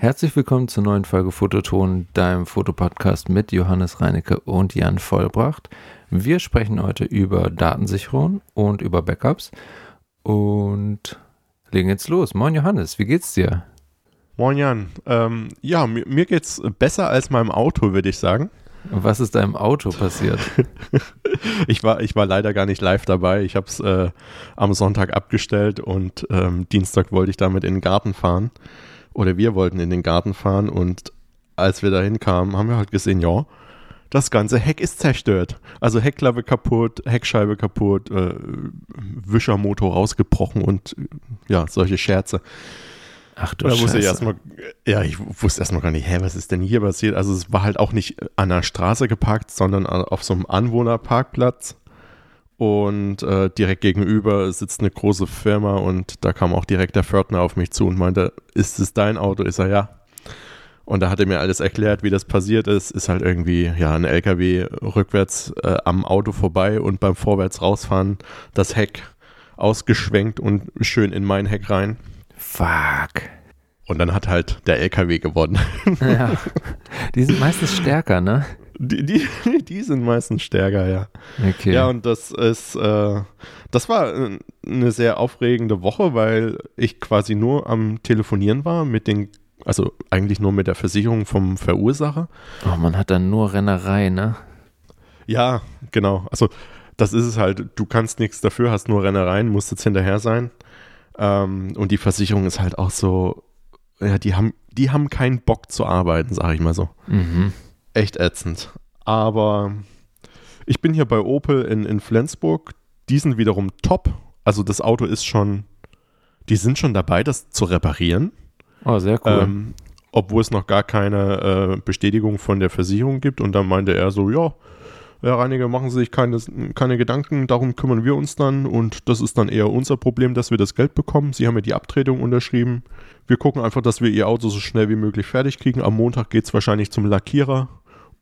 Herzlich willkommen zur neuen Folge Fototon, deinem Fotopodcast mit Johannes Reinecke und Jan Vollbracht. Wir sprechen heute über Datensicherung und über Backups und legen jetzt los. Moin Johannes, wie geht's dir? Moin Jan. Ähm, ja, mir, mir geht's besser als meinem Auto, würde ich sagen. Was ist deinem Auto passiert? ich, war, ich war leider gar nicht live dabei. Ich habe es äh, am Sonntag abgestellt und ähm, Dienstag wollte ich damit in den Garten fahren oder wir wollten in den Garten fahren und als wir dahin kamen, haben wir halt gesehen, ja, das ganze Heck ist zerstört. Also Heckklappe kaputt, Heckscheibe kaputt, äh, Wischermotor rausgebrochen und ja, solche Scherze. Ach du da Scheiße. ich erstmal, ja, ich wusste erstmal gar nicht, hä, was ist denn hier passiert? Also es war halt auch nicht an der Straße geparkt, sondern auf so einem Anwohnerparkplatz. Und äh, direkt gegenüber sitzt eine große Firma und da kam auch direkt der Pförtner auf mich zu und meinte, ist es dein Auto? Ich sage, ja. Und da hat er mir alles erklärt, wie das passiert ist. Ist halt irgendwie, ja, ein LKW rückwärts äh, am Auto vorbei und beim Vorwärts rausfahren das Heck ausgeschwenkt und schön in mein Heck rein. Fuck. Und dann hat halt der LKW gewonnen. Ja. Die sind meistens stärker, ne? Die, die, die sind meistens stärker, ja. Okay. Ja, und das ist, äh, das war äh, eine sehr aufregende Woche, weil ich quasi nur am Telefonieren war mit den, also eigentlich nur mit der Versicherung vom Verursacher. oh, man hat dann nur Rennerei, ne? Ja, genau. Also das ist es halt. Du kannst nichts dafür, hast nur Rennereien, musst jetzt hinterher sein. Ähm, und die Versicherung ist halt auch so, ja, die haben, die haben keinen Bock zu arbeiten, sag ich mal so. Mhm. Echt ätzend. Aber ich bin hier bei Opel in, in Flensburg. Die sind wiederum top. Also das Auto ist schon, die sind schon dabei, das zu reparieren. Oh, sehr cool. Ähm, obwohl es noch gar keine äh, Bestätigung von der Versicherung gibt. Und dann meinte er so, ja, Herr Reiniger, machen Sie sich keine, keine Gedanken, darum kümmern wir uns dann. Und das ist dann eher unser Problem, dass wir das Geld bekommen. Sie haben ja die Abtretung unterschrieben. Wir gucken einfach, dass wir Ihr Auto so schnell wie möglich fertig kriegen. Am Montag geht es wahrscheinlich zum Lackierer.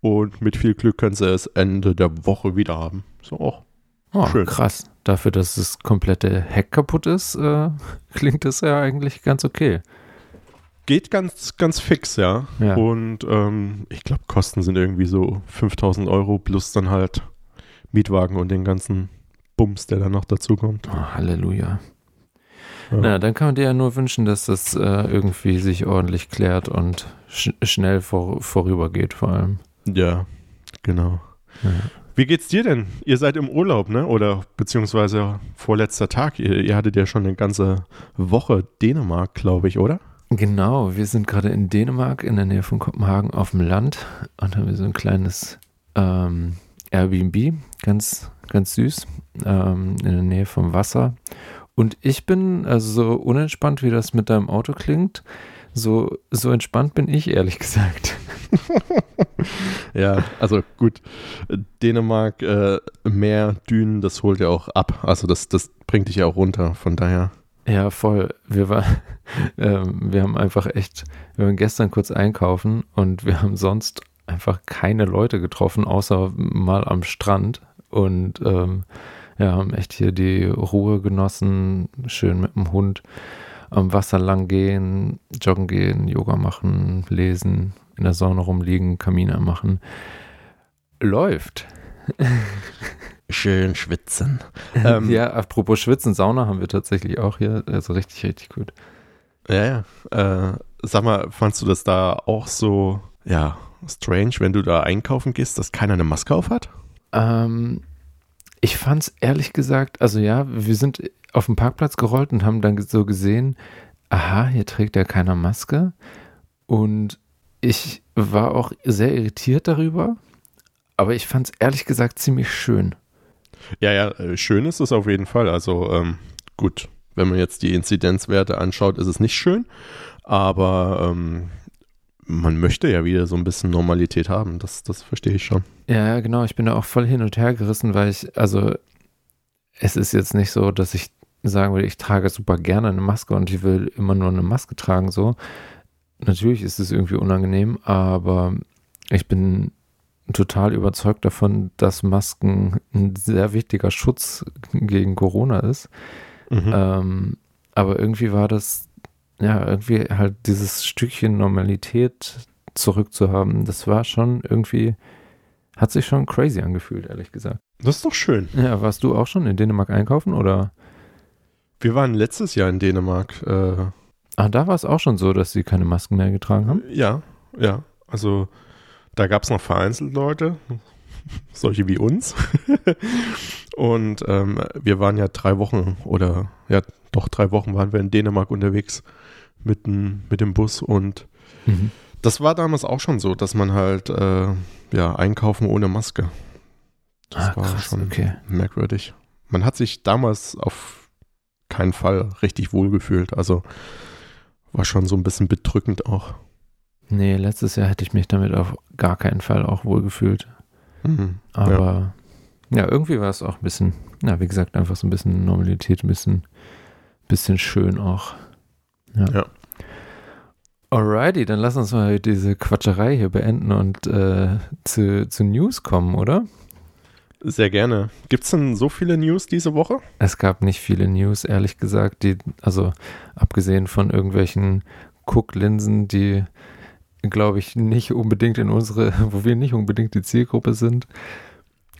Und mit viel Glück können Sie es Ende der Woche wieder haben. So, auch. oh, schön. krass. Dafür, dass das komplette Heck kaputt ist, äh, klingt das ja eigentlich ganz okay. Geht ganz, ganz fix, ja. Ja. Und ähm, ich glaube, Kosten sind irgendwie so 5000 Euro plus dann halt Mietwagen und den ganzen Bums, der dann noch dazukommt. Oh, Halleluja. Ja. Na, dann kann man dir ja nur wünschen, dass das äh, irgendwie sich ordentlich klärt und sch schnell vor vorübergeht, vor allem. Ja, genau. Ja. Wie geht's dir denn? Ihr seid im Urlaub, ne? Oder beziehungsweise vorletzter Tag. Ihr, ihr hattet ja schon eine ganze Woche Dänemark, glaube ich, oder? Genau, wir sind gerade in Dänemark, in der Nähe von Kopenhagen auf dem Land und haben wir so ein kleines ähm, Airbnb, ganz, ganz süß, ähm, in der Nähe vom Wasser. Und ich bin, also so unentspannt, wie das mit deinem Auto klingt, so, so entspannt bin ich, ehrlich gesagt. Ja, also gut. Dänemark, äh, Meer, Dünen, das holt ja auch ab. Also das, das bringt dich ja auch runter. Von daher. Ja, voll. Wir, war, ähm, wir haben einfach echt, wir waren gestern kurz einkaufen und wir haben sonst einfach keine Leute getroffen, außer mal am Strand. Und ähm, ja, haben echt hier die Ruhe genossen, schön mit dem Hund am Wasser lang gehen, joggen gehen, Yoga machen, lesen, in der Sonne rumliegen, Kamin anmachen. Läuft. Schön schwitzen. Ähm, ja, apropos Schwitzen, Sauna haben wir tatsächlich auch hier. Also richtig, richtig gut. Ja, ja. Äh, sag mal, fandst du das da auch so, ja, strange, wenn du da einkaufen gehst, dass keiner eine Maske auf hat? Ähm, ich fand es ehrlich gesagt, also ja, wir sind auf den Parkplatz gerollt und haben dann so gesehen, aha, hier trägt ja keiner Maske. Und ich war auch sehr irritiert darüber, aber ich fand es ehrlich gesagt ziemlich schön. Ja, ja, äh, schön ist es auf jeden Fall. Also ähm, gut, wenn man jetzt die Inzidenzwerte anschaut, ist es nicht schön, aber ähm, man möchte ja wieder so ein bisschen Normalität haben. Das, das verstehe ich schon. Ja, ja, genau, ich bin da auch voll hin und her gerissen, weil ich, also es ist jetzt nicht so, dass ich sagen würde, ich trage super gerne eine Maske und ich will immer nur eine Maske tragen, so. Natürlich ist es irgendwie unangenehm, aber ich bin total überzeugt davon, dass Masken ein sehr wichtiger Schutz gegen Corona ist. Mhm. Ähm, aber irgendwie war das ja, irgendwie halt dieses Stückchen Normalität zurückzuhaben, das war schon irgendwie, hat sich schon crazy angefühlt, ehrlich gesagt. Das ist doch schön. Ja, warst du auch schon in Dänemark einkaufen oder? Wir waren letztes Jahr in Dänemark. Äh, ah, da war es auch schon so, dass sie keine Masken mehr getragen haben? Ja, ja. Also da gab es noch vereinzelt Leute, solche wie uns. Und ähm, wir waren ja drei Wochen oder ja, doch drei Wochen waren wir in Dänemark unterwegs mit, n, mit dem Bus und mhm. das war damals auch schon so, dass man halt äh, ja einkaufen ohne Maske. Das ah, war krass, schon okay. merkwürdig. Man hat sich damals auf keinen Fall richtig wohlgefühlt. Also war schon so ein bisschen bedrückend auch. Nee, letztes Jahr hätte ich mich damit auf gar keinen Fall auch wohlgefühlt. Mhm, Aber ja. ja. irgendwie war es auch ein bisschen, ja, wie gesagt, einfach so ein bisschen Normalität, ein bisschen, bisschen schön auch. Ja. ja. Alrighty, dann lass uns mal diese Quatscherei hier beenden und äh, zu, zu News kommen, oder? Sehr gerne. Gibt es denn so viele News diese Woche? Es gab nicht viele News, ehrlich gesagt. Die, also abgesehen von irgendwelchen Cook-Linsen, die, glaube ich, nicht unbedingt in unsere, wo wir nicht unbedingt die Zielgruppe sind.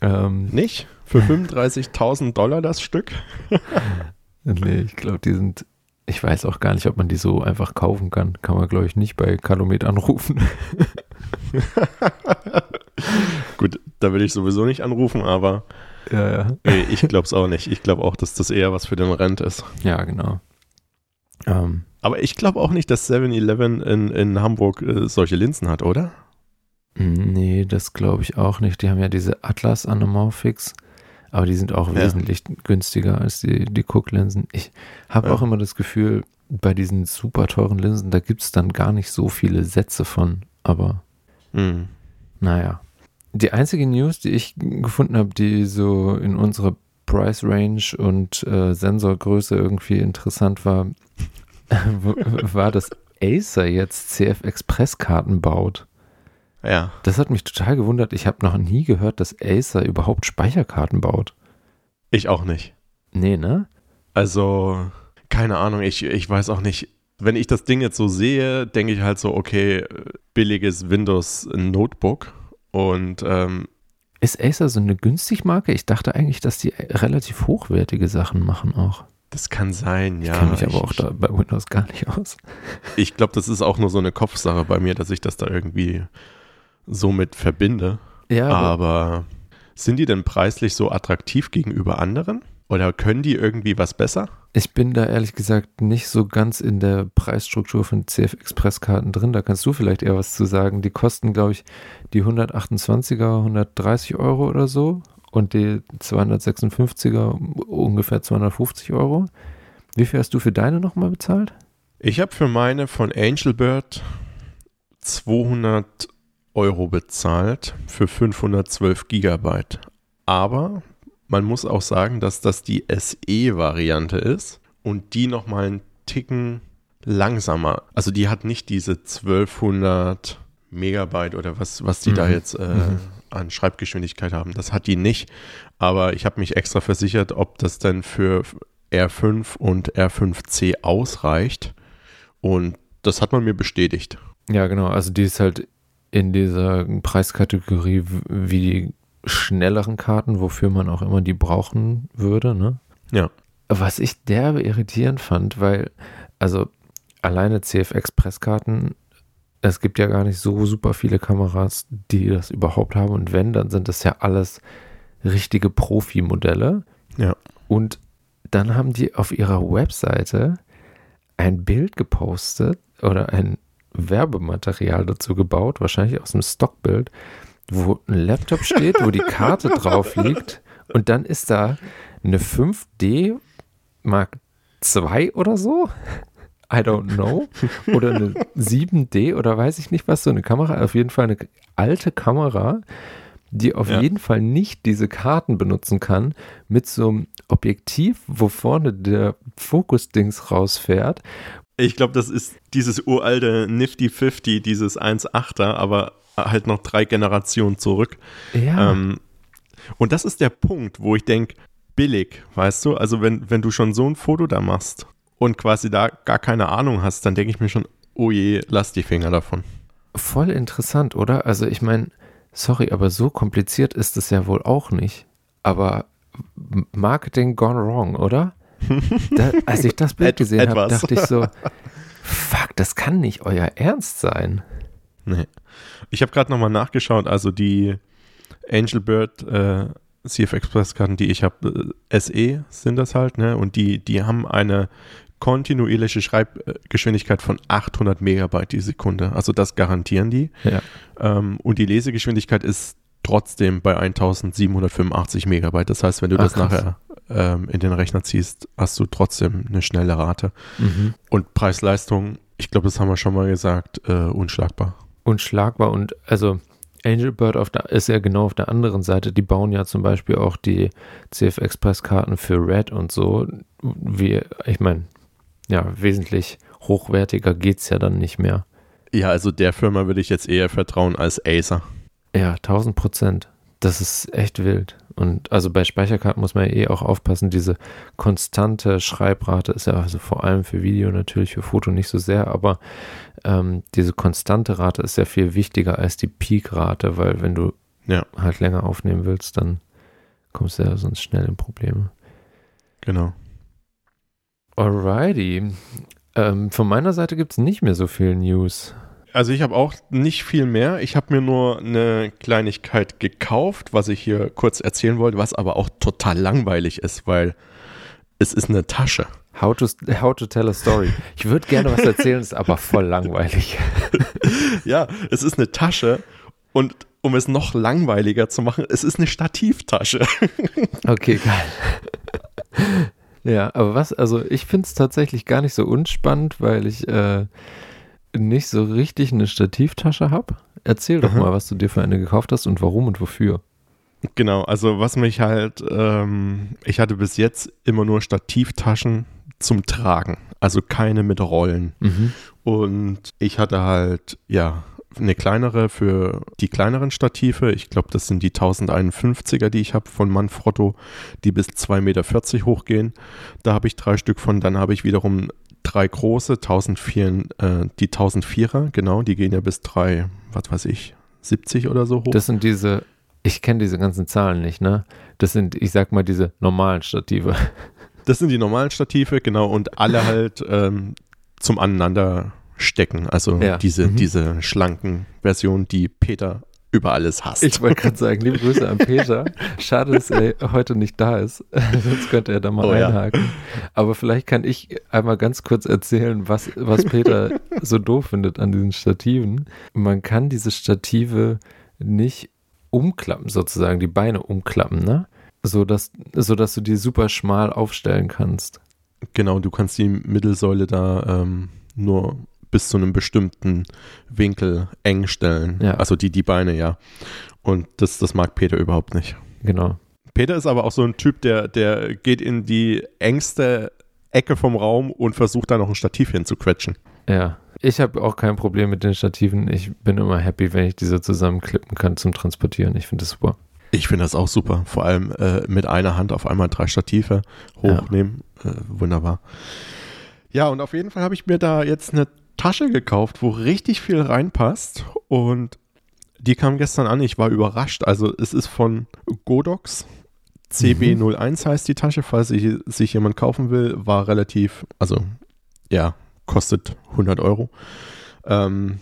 Ähm, nicht? Für 35.000 Dollar das Stück? nee, ich glaube, die sind ich weiß auch gar nicht, ob man die so einfach kaufen kann. Kann man, glaube ich, nicht bei Calumet anrufen. Gut, da will ich sowieso nicht anrufen, aber ja, ja. Nee, ich glaube es auch nicht. Ich glaube auch, dass das eher was für den Rent ist. Ja, genau. Ähm, aber ich glaube auch nicht, dass 7-Eleven in, in Hamburg äh, solche Linsen hat, oder? Nee, das glaube ich auch nicht. Die haben ja diese Atlas Anamorphix. Aber die sind auch ja. wesentlich günstiger als die, die Cook-Linsen. Ich habe ja. auch immer das Gefühl, bei diesen super teuren Linsen, da gibt es dann gar nicht so viele Sätze von. Aber mhm. naja. Die einzige News, die ich gefunden habe, die so in unserer Price Range und äh, Sensorgröße irgendwie interessant war, war, dass Acer jetzt CF Express Karten baut. Ja. Das hat mich total gewundert. Ich habe noch nie gehört, dass Acer überhaupt Speicherkarten baut. Ich auch nicht. Nee, ne? Also, keine Ahnung, ich, ich weiß auch nicht. Wenn ich das Ding jetzt so sehe, denke ich halt so, okay, billiges Windows Notebook und ähm, ist Acer so eine günstig Marke? Ich dachte eigentlich, dass die relativ hochwertige Sachen machen auch. Das kann sein, ja. Ich kenne mich aber auch da bei Windows gar nicht aus. Ich glaube, das ist auch nur so eine Kopfsache bei mir, dass ich das da irgendwie somit verbinde. Ja. Aber sind die denn preislich so attraktiv gegenüber anderen? Oder können die irgendwie was besser? Ich bin da ehrlich gesagt nicht so ganz in der Preisstruktur von CF Express Karten drin. Da kannst du vielleicht eher was zu sagen. Die kosten, glaube ich, die 128er 130 Euro oder so und die 256er ungefähr 250 Euro. Wie viel hast du für deine nochmal bezahlt? Ich habe für meine von Angelbird 200 Euro bezahlt für 512 Gigabyte. Aber man muss auch sagen, dass das die SE-Variante ist und die nochmal einen Ticken langsamer. Also die hat nicht diese 1200 Megabyte oder was, was die mhm. da jetzt äh, mhm. an Schreibgeschwindigkeit haben. Das hat die nicht. Aber ich habe mich extra versichert, ob das denn für R5 und R5C ausreicht. Und das hat man mir bestätigt. Ja, genau. Also die ist halt in dieser Preiskategorie wie die schnelleren Karten, wofür man auch immer die brauchen würde, ne? Ja. Was ich derbe irritierend fand, weil, also alleine CF-Express-Karten, es gibt ja gar nicht so super viele Kameras, die das überhaupt haben. Und wenn, dann sind das ja alles richtige Profi-Modelle. Ja. Und dann haben die auf ihrer Webseite ein Bild gepostet oder ein Werbematerial dazu gebaut, wahrscheinlich aus dem Stockbild, wo ein Laptop steht, wo die Karte drauf liegt und dann ist da eine 5D Mark II oder so. I don't know. Oder eine 7D oder weiß ich nicht was, so eine Kamera. Auf jeden Fall eine alte Kamera, die auf ja. jeden Fall nicht diese Karten benutzen kann, mit so einem Objektiv, wo vorne der Fokus-Dings rausfährt, ich glaube, das ist dieses uralte Nifty 50, dieses 1.8er, aber halt noch drei Generationen zurück. Ja. Ähm, und das ist der Punkt, wo ich denke, billig, weißt du? Also wenn, wenn du schon so ein Foto da machst und quasi da gar keine Ahnung hast, dann denke ich mir schon, oh je, lass die Finger davon. Voll interessant, oder? Also ich meine, sorry, aber so kompliziert ist es ja wohl auch nicht. Aber Marketing gone wrong, oder? Da, als ich das Bild gesehen habe, dachte ich so, fuck, das kann nicht euer Ernst sein. Nee. Ich habe gerade nochmal nachgeschaut, also die Angel Bird äh, CF Express Karten, die ich habe, äh, SE sind das halt, ne? Und die, die haben eine kontinuierliche Schreibgeschwindigkeit von 800 Megabyte die Sekunde. Also das garantieren die. Ja. Ähm, und die Lesegeschwindigkeit ist trotzdem bei 1785 Megabyte. Das heißt, wenn du Ach, das krass. nachher ähm, in den Rechner ziehst, hast du trotzdem eine schnelle Rate. Mhm. Und Preis-Leistung, ich glaube, das haben wir schon mal gesagt, äh, unschlagbar. Unschlagbar und also Angel Bird auf der, ist ja genau auf der anderen Seite. Die bauen ja zum Beispiel auch die CF Express Karten für Red und so. Wie, ich meine, ja, wesentlich hochwertiger geht es ja dann nicht mehr. Ja, also der Firma würde ich jetzt eher vertrauen als Acer. Ja, 1000 Prozent. Das ist echt wild. Und also bei Speicherkarten muss man ja eh auch aufpassen, diese konstante Schreibrate ist ja also vor allem für Video natürlich, für Foto nicht so sehr, aber ähm, diese konstante Rate ist ja viel wichtiger als die Peak-Rate, weil wenn du ja. halt länger aufnehmen willst, dann kommst du ja sonst schnell in Probleme. Genau. Alrighty. Ähm, von meiner Seite gibt es nicht mehr so viel News. Also ich habe auch nicht viel mehr. Ich habe mir nur eine Kleinigkeit gekauft, was ich hier kurz erzählen wollte, was aber auch total langweilig ist, weil es ist eine Tasche. How to, how to tell a story. Ich würde gerne was erzählen, ist aber voll langweilig. ja, es ist eine Tasche und um es noch langweiliger zu machen, es ist eine Stativtasche. okay, geil. Ja, aber was, also ich finde es tatsächlich gar nicht so unspannend, weil ich äh, nicht so richtig eine Stativtasche habe. Erzähl doch Aha. mal, was du dir für eine gekauft hast und warum und wofür. Genau, also was mich halt, ähm, ich hatte bis jetzt immer nur Stativtaschen zum Tragen, also keine mit Rollen. Mhm. Und ich hatte halt, ja, eine kleinere für die kleineren Stative. Ich glaube, das sind die 1051er, die ich habe von Manfrotto, die bis 2,40 Meter hochgehen. Da habe ich drei Stück von. Dann habe ich wiederum drei große, 1004, äh, die 1004er, genau, die gehen ja bis 3, was weiß ich, 70 oder so hoch. Das sind diese, ich kenne diese ganzen Zahlen nicht, ne? Das sind, ich sag mal, diese normalen Stative. Das sind die normalen Stative, genau, und alle halt ähm, zum Aneinander stecken. Also ja. diese, mhm. diese schlanken Versionen, die Peter über alles hasst. Ich wollte gerade sagen, liebe Grüße an Peter. Schade, dass er heute nicht da ist. Sonst könnte er da mal oh, einhaken. Ja. Aber vielleicht kann ich einmal ganz kurz erzählen, was, was Peter so doof findet an diesen Stativen. Man kann diese Stative nicht umklappen, sozusagen, die Beine umklappen, ne? So dass, so dass du die super schmal aufstellen kannst. Genau, du kannst die Mittelsäule da ähm, nur bis zu einem bestimmten Winkel eng stellen. Ja. Also die, die Beine, ja. Und das, das mag Peter überhaupt nicht. Genau. Peter ist aber auch so ein Typ, der, der geht in die engste Ecke vom Raum und versucht da noch ein Stativ hinzuquetschen. Ja. Ich habe auch kein Problem mit den Stativen. Ich bin immer happy, wenn ich diese zusammenklippen kann zum Transportieren. Ich finde das super. Ich finde das auch super. Vor allem äh, mit einer Hand auf einmal drei Stative hochnehmen. Ja. Äh, wunderbar. Ja, und auf jeden Fall habe ich mir da jetzt eine Tasche gekauft, wo richtig viel reinpasst und die kam gestern an. Ich war überrascht. Also es ist von Godox. CB01 mhm. heißt die Tasche, falls ich, sich jemand kaufen will, war relativ, also ja, kostet 100 Euro. Ähm,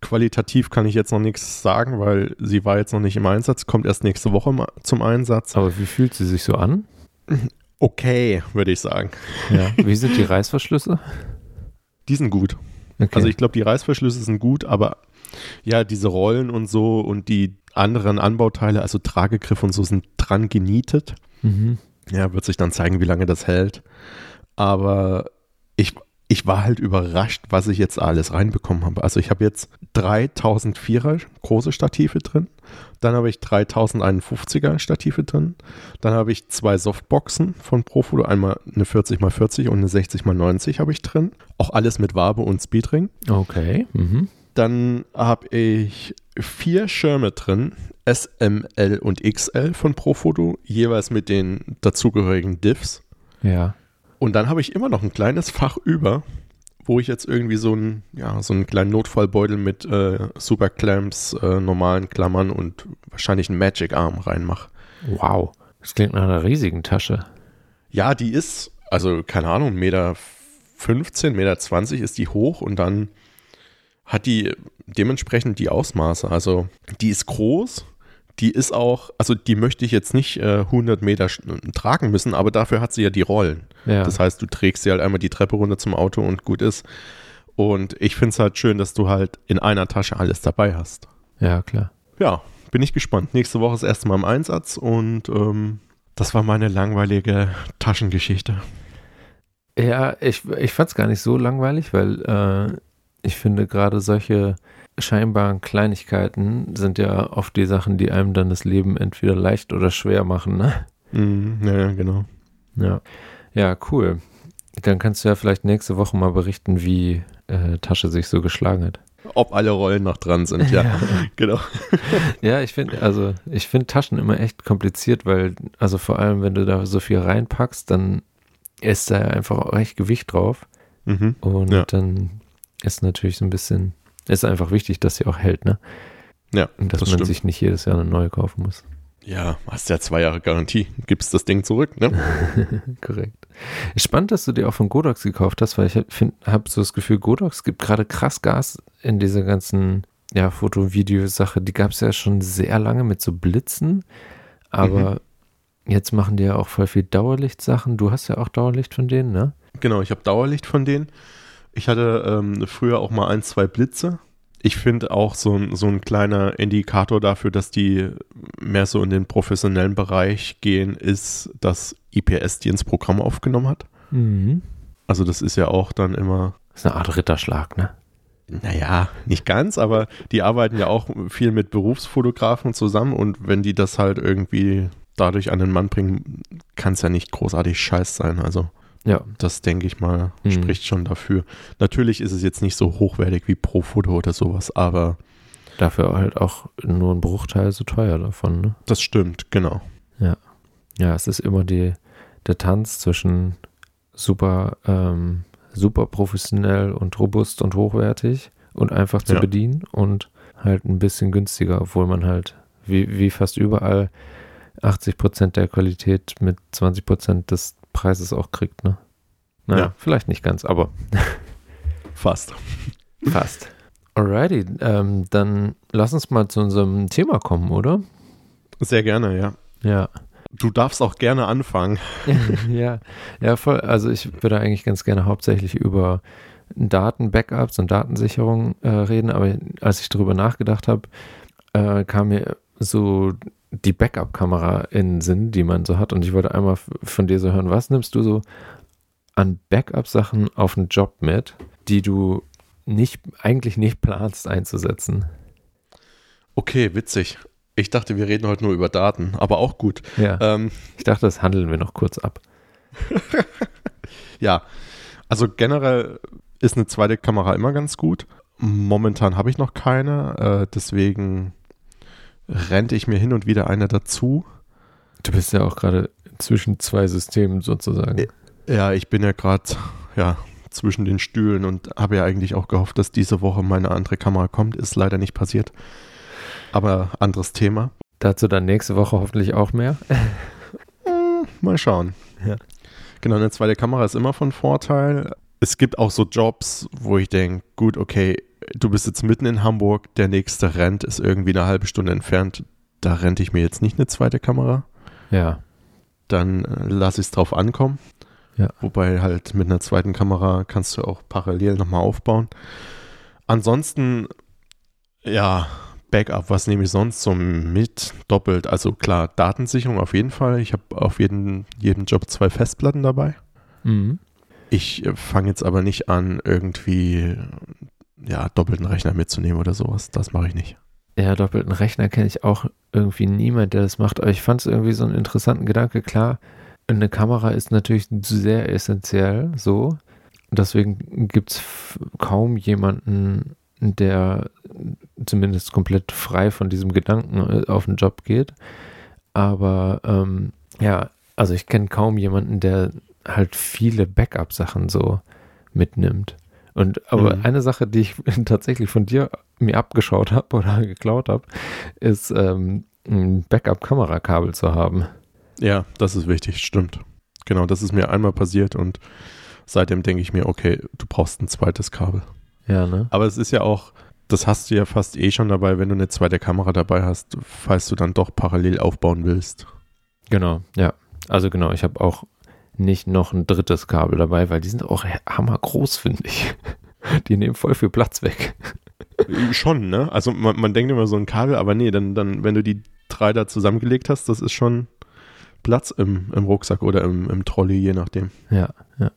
qualitativ kann ich jetzt noch nichts sagen, weil sie war jetzt noch nicht im Einsatz, kommt erst nächste Woche zum Einsatz. Aber wie fühlt sie sich so an? Okay, würde ich sagen. Ja. Wie sind die Reißverschlüsse? Die sind gut. Okay. Also ich glaube, die Reißverschlüsse sind gut, aber ja, diese Rollen und so und die anderen Anbauteile, also Tragegriff und so, sind dran genietet. Mhm. Ja, wird sich dann zeigen, wie lange das hält. Aber ich, ich war halt überrascht, was ich jetzt alles reinbekommen habe. Also ich habe jetzt 3004er große Stative drin, dann habe ich 3051er Stative drin, dann habe ich zwei Softboxen von Profoto, einmal eine 40x40 und eine 60x90 habe ich drin. Auch alles mit Wabe und Speedring. Okay. Mhm. Dann habe ich vier Schirme drin, S, M, L und XL von Profoto, jeweils mit den dazugehörigen Diffs. Ja. Und dann habe ich immer noch ein kleines Fach über, wo ich jetzt irgendwie so einen, ja, so einen kleinen Notfallbeutel mit äh, Superclamps, äh, normalen Klammern und wahrscheinlich einen Magic Arm reinmache. Wow, das klingt nach einer riesigen Tasche. Ja, die ist, also keine Ahnung, Meter 15, Meter 20 ist die hoch und dann hat die dementsprechend die Ausmaße. Also die ist groß, die ist auch, also die möchte ich jetzt nicht äh, 100 Meter tragen müssen, aber dafür hat sie ja die Rollen. Ja. Das heißt, du trägst sie halt einmal die Treppe runter zum Auto und gut ist. Und ich finde es halt schön, dass du halt in einer Tasche alles dabei hast. Ja, klar. Ja, bin ich gespannt. Nächste Woche ist erstmal im Einsatz und ähm, das war meine langweilige Taschengeschichte. Ja, ich, ich fand es gar nicht so langweilig, weil äh, ich finde gerade solche scheinbaren Kleinigkeiten sind ja oft die Sachen, die einem dann das Leben entweder leicht oder schwer machen, ne? Mm, ja, genau. Ja. Ja, cool. Dann kannst du ja vielleicht nächste Woche mal berichten, wie äh, Tasche sich so geschlagen hat. Ob alle Rollen noch dran sind, ja. ja. genau. ja, ich finde, also ich finde Taschen immer echt kompliziert, weil, also vor allem, wenn du da so viel reinpackst, dann ist da ja einfach auch echt Gewicht drauf. Mhm. Und ja. dann ist natürlich so ein bisschen, ist einfach wichtig, dass sie auch hält, ne? Ja. Und dass das man stimmt. sich nicht jedes Jahr eine neue kaufen muss. Ja, hast ja zwei Jahre Garantie. Gibst das Ding zurück, ne? Korrekt. Spannend, dass du dir auch von Godox gekauft hast, weil ich habe so das Gefühl, Godox gibt gerade krass Gas in dieser ganzen ja, Foto-Video-Sache. Die gab es ja schon sehr lange mit so Blitzen, aber mhm. jetzt machen die ja auch voll viel Dauerlicht-Sachen. Du hast ja auch Dauerlicht von denen, ne? Genau, ich habe Dauerlicht von denen. Ich hatte ähm, früher auch mal ein, zwei Blitze. Ich finde auch so, so ein kleiner Indikator dafür, dass die mehr so in den professionellen Bereich gehen, ist, dass IPS die ins Programm aufgenommen hat. Mhm. Also das ist ja auch dann immer. Das ist eine Art Ritterschlag, ne? Naja, nicht ganz, aber die arbeiten ja auch viel mit Berufsfotografen zusammen und wenn die das halt irgendwie dadurch an den Mann bringen, kann es ja nicht großartig scheiß sein. Also ja. Das denke ich mal, mhm. spricht schon dafür. Natürlich ist es jetzt nicht so hochwertig wie Pro-Foto oder sowas, aber. Dafür halt auch nur ein Bruchteil so teuer davon, ne? Das stimmt, genau. Ja. Ja, es ist immer die, der Tanz zwischen super, ähm, super professionell und robust und hochwertig und einfach zu ja. bedienen und halt ein bisschen günstiger, obwohl man halt wie, wie fast überall 80 Prozent der Qualität mit 20 Prozent des Preises auch kriegt, ne? Naja, ja. vielleicht nicht ganz, aber fast. Fast. Alrighty, ähm, dann lass uns mal zu unserem Thema kommen, oder? Sehr gerne, ja. Ja. Du darfst auch gerne anfangen. ja, ja, voll. Also ich würde eigentlich ganz gerne hauptsächlich über Daten-Backups und Datensicherung äh, reden, aber als ich darüber nachgedacht habe, äh, kam mir so die Backup-Kamera in Sinn, die man so hat. Und ich wollte einmal von dir so hören, was nimmst du so an Backup-Sachen auf den Job mit, die du nicht, eigentlich nicht planst einzusetzen? Okay, witzig. Ich dachte, wir reden heute nur über Daten, aber auch gut. Ja. Ähm, ich dachte, das handeln wir noch kurz ab. ja, also generell ist eine zweite Kamera immer ganz gut. Momentan habe ich noch keine, äh, deswegen rente ich mir hin und wieder eine dazu. Du bist ja auch gerade zwischen zwei Systemen sozusagen. Ja, ich bin ja gerade ja, zwischen den Stühlen und habe ja eigentlich auch gehofft, dass diese Woche meine andere Kamera kommt. Ist leider nicht passiert. Aber anderes Thema. Dazu dann nächste Woche hoffentlich auch mehr. Hm, mal schauen. Ja. Genau, eine zweite Kamera ist immer von Vorteil. Es gibt auch so Jobs, wo ich denke, gut, okay, du bist jetzt mitten in Hamburg, der nächste Rent ist irgendwie eine halbe Stunde entfernt, da rente ich mir jetzt nicht eine zweite Kamera. Ja. Dann äh, lasse ich es drauf ankommen. Ja. Wobei halt mit einer zweiten Kamera kannst du auch parallel nochmal aufbauen. Ansonsten, ja, Backup, was nehme ich sonst so mit? Doppelt. Also klar, Datensicherung auf jeden Fall. Ich habe auf jeden, jedem Job zwei Festplatten dabei. Mhm. Ich äh, fange jetzt aber nicht an, irgendwie ja, doppelten Rechner mitzunehmen oder sowas. Das mache ich nicht. Ja, doppelten Rechner kenne ich auch irgendwie niemand, der das macht. Aber ich fand es irgendwie so einen interessanten Gedanke. Klar, eine Kamera ist natürlich sehr essentiell, so. Deswegen gibt es kaum jemanden, der zumindest komplett frei von diesem Gedanken äh, auf den Job geht. Aber ähm, ja, also ich kenne kaum jemanden, der halt viele Backup-Sachen so mitnimmt. Und aber mhm. eine Sache, die ich tatsächlich von dir mir abgeschaut habe oder geklaut habe, ist ähm, ein Backup-Kamerakabel zu haben. Ja, das ist wichtig, stimmt. Genau, das ist mir einmal passiert und seitdem denke ich mir, okay, du brauchst ein zweites Kabel. Ja, ne? Aber es ist ja auch, das hast du ja fast eh schon dabei, wenn du eine zweite Kamera dabei hast, falls du dann doch parallel aufbauen willst. Genau, ja. Also genau, ich habe auch nicht noch ein drittes Kabel dabei, weil die sind auch hammergroß, finde ich. Die nehmen voll viel Platz weg. Schon, ne? Also man, man denkt immer so ein Kabel, aber nee, dann, dann, wenn du die drei da zusammengelegt hast, das ist schon Platz im, im Rucksack oder im, im Trolley, je nachdem. Ja, ja.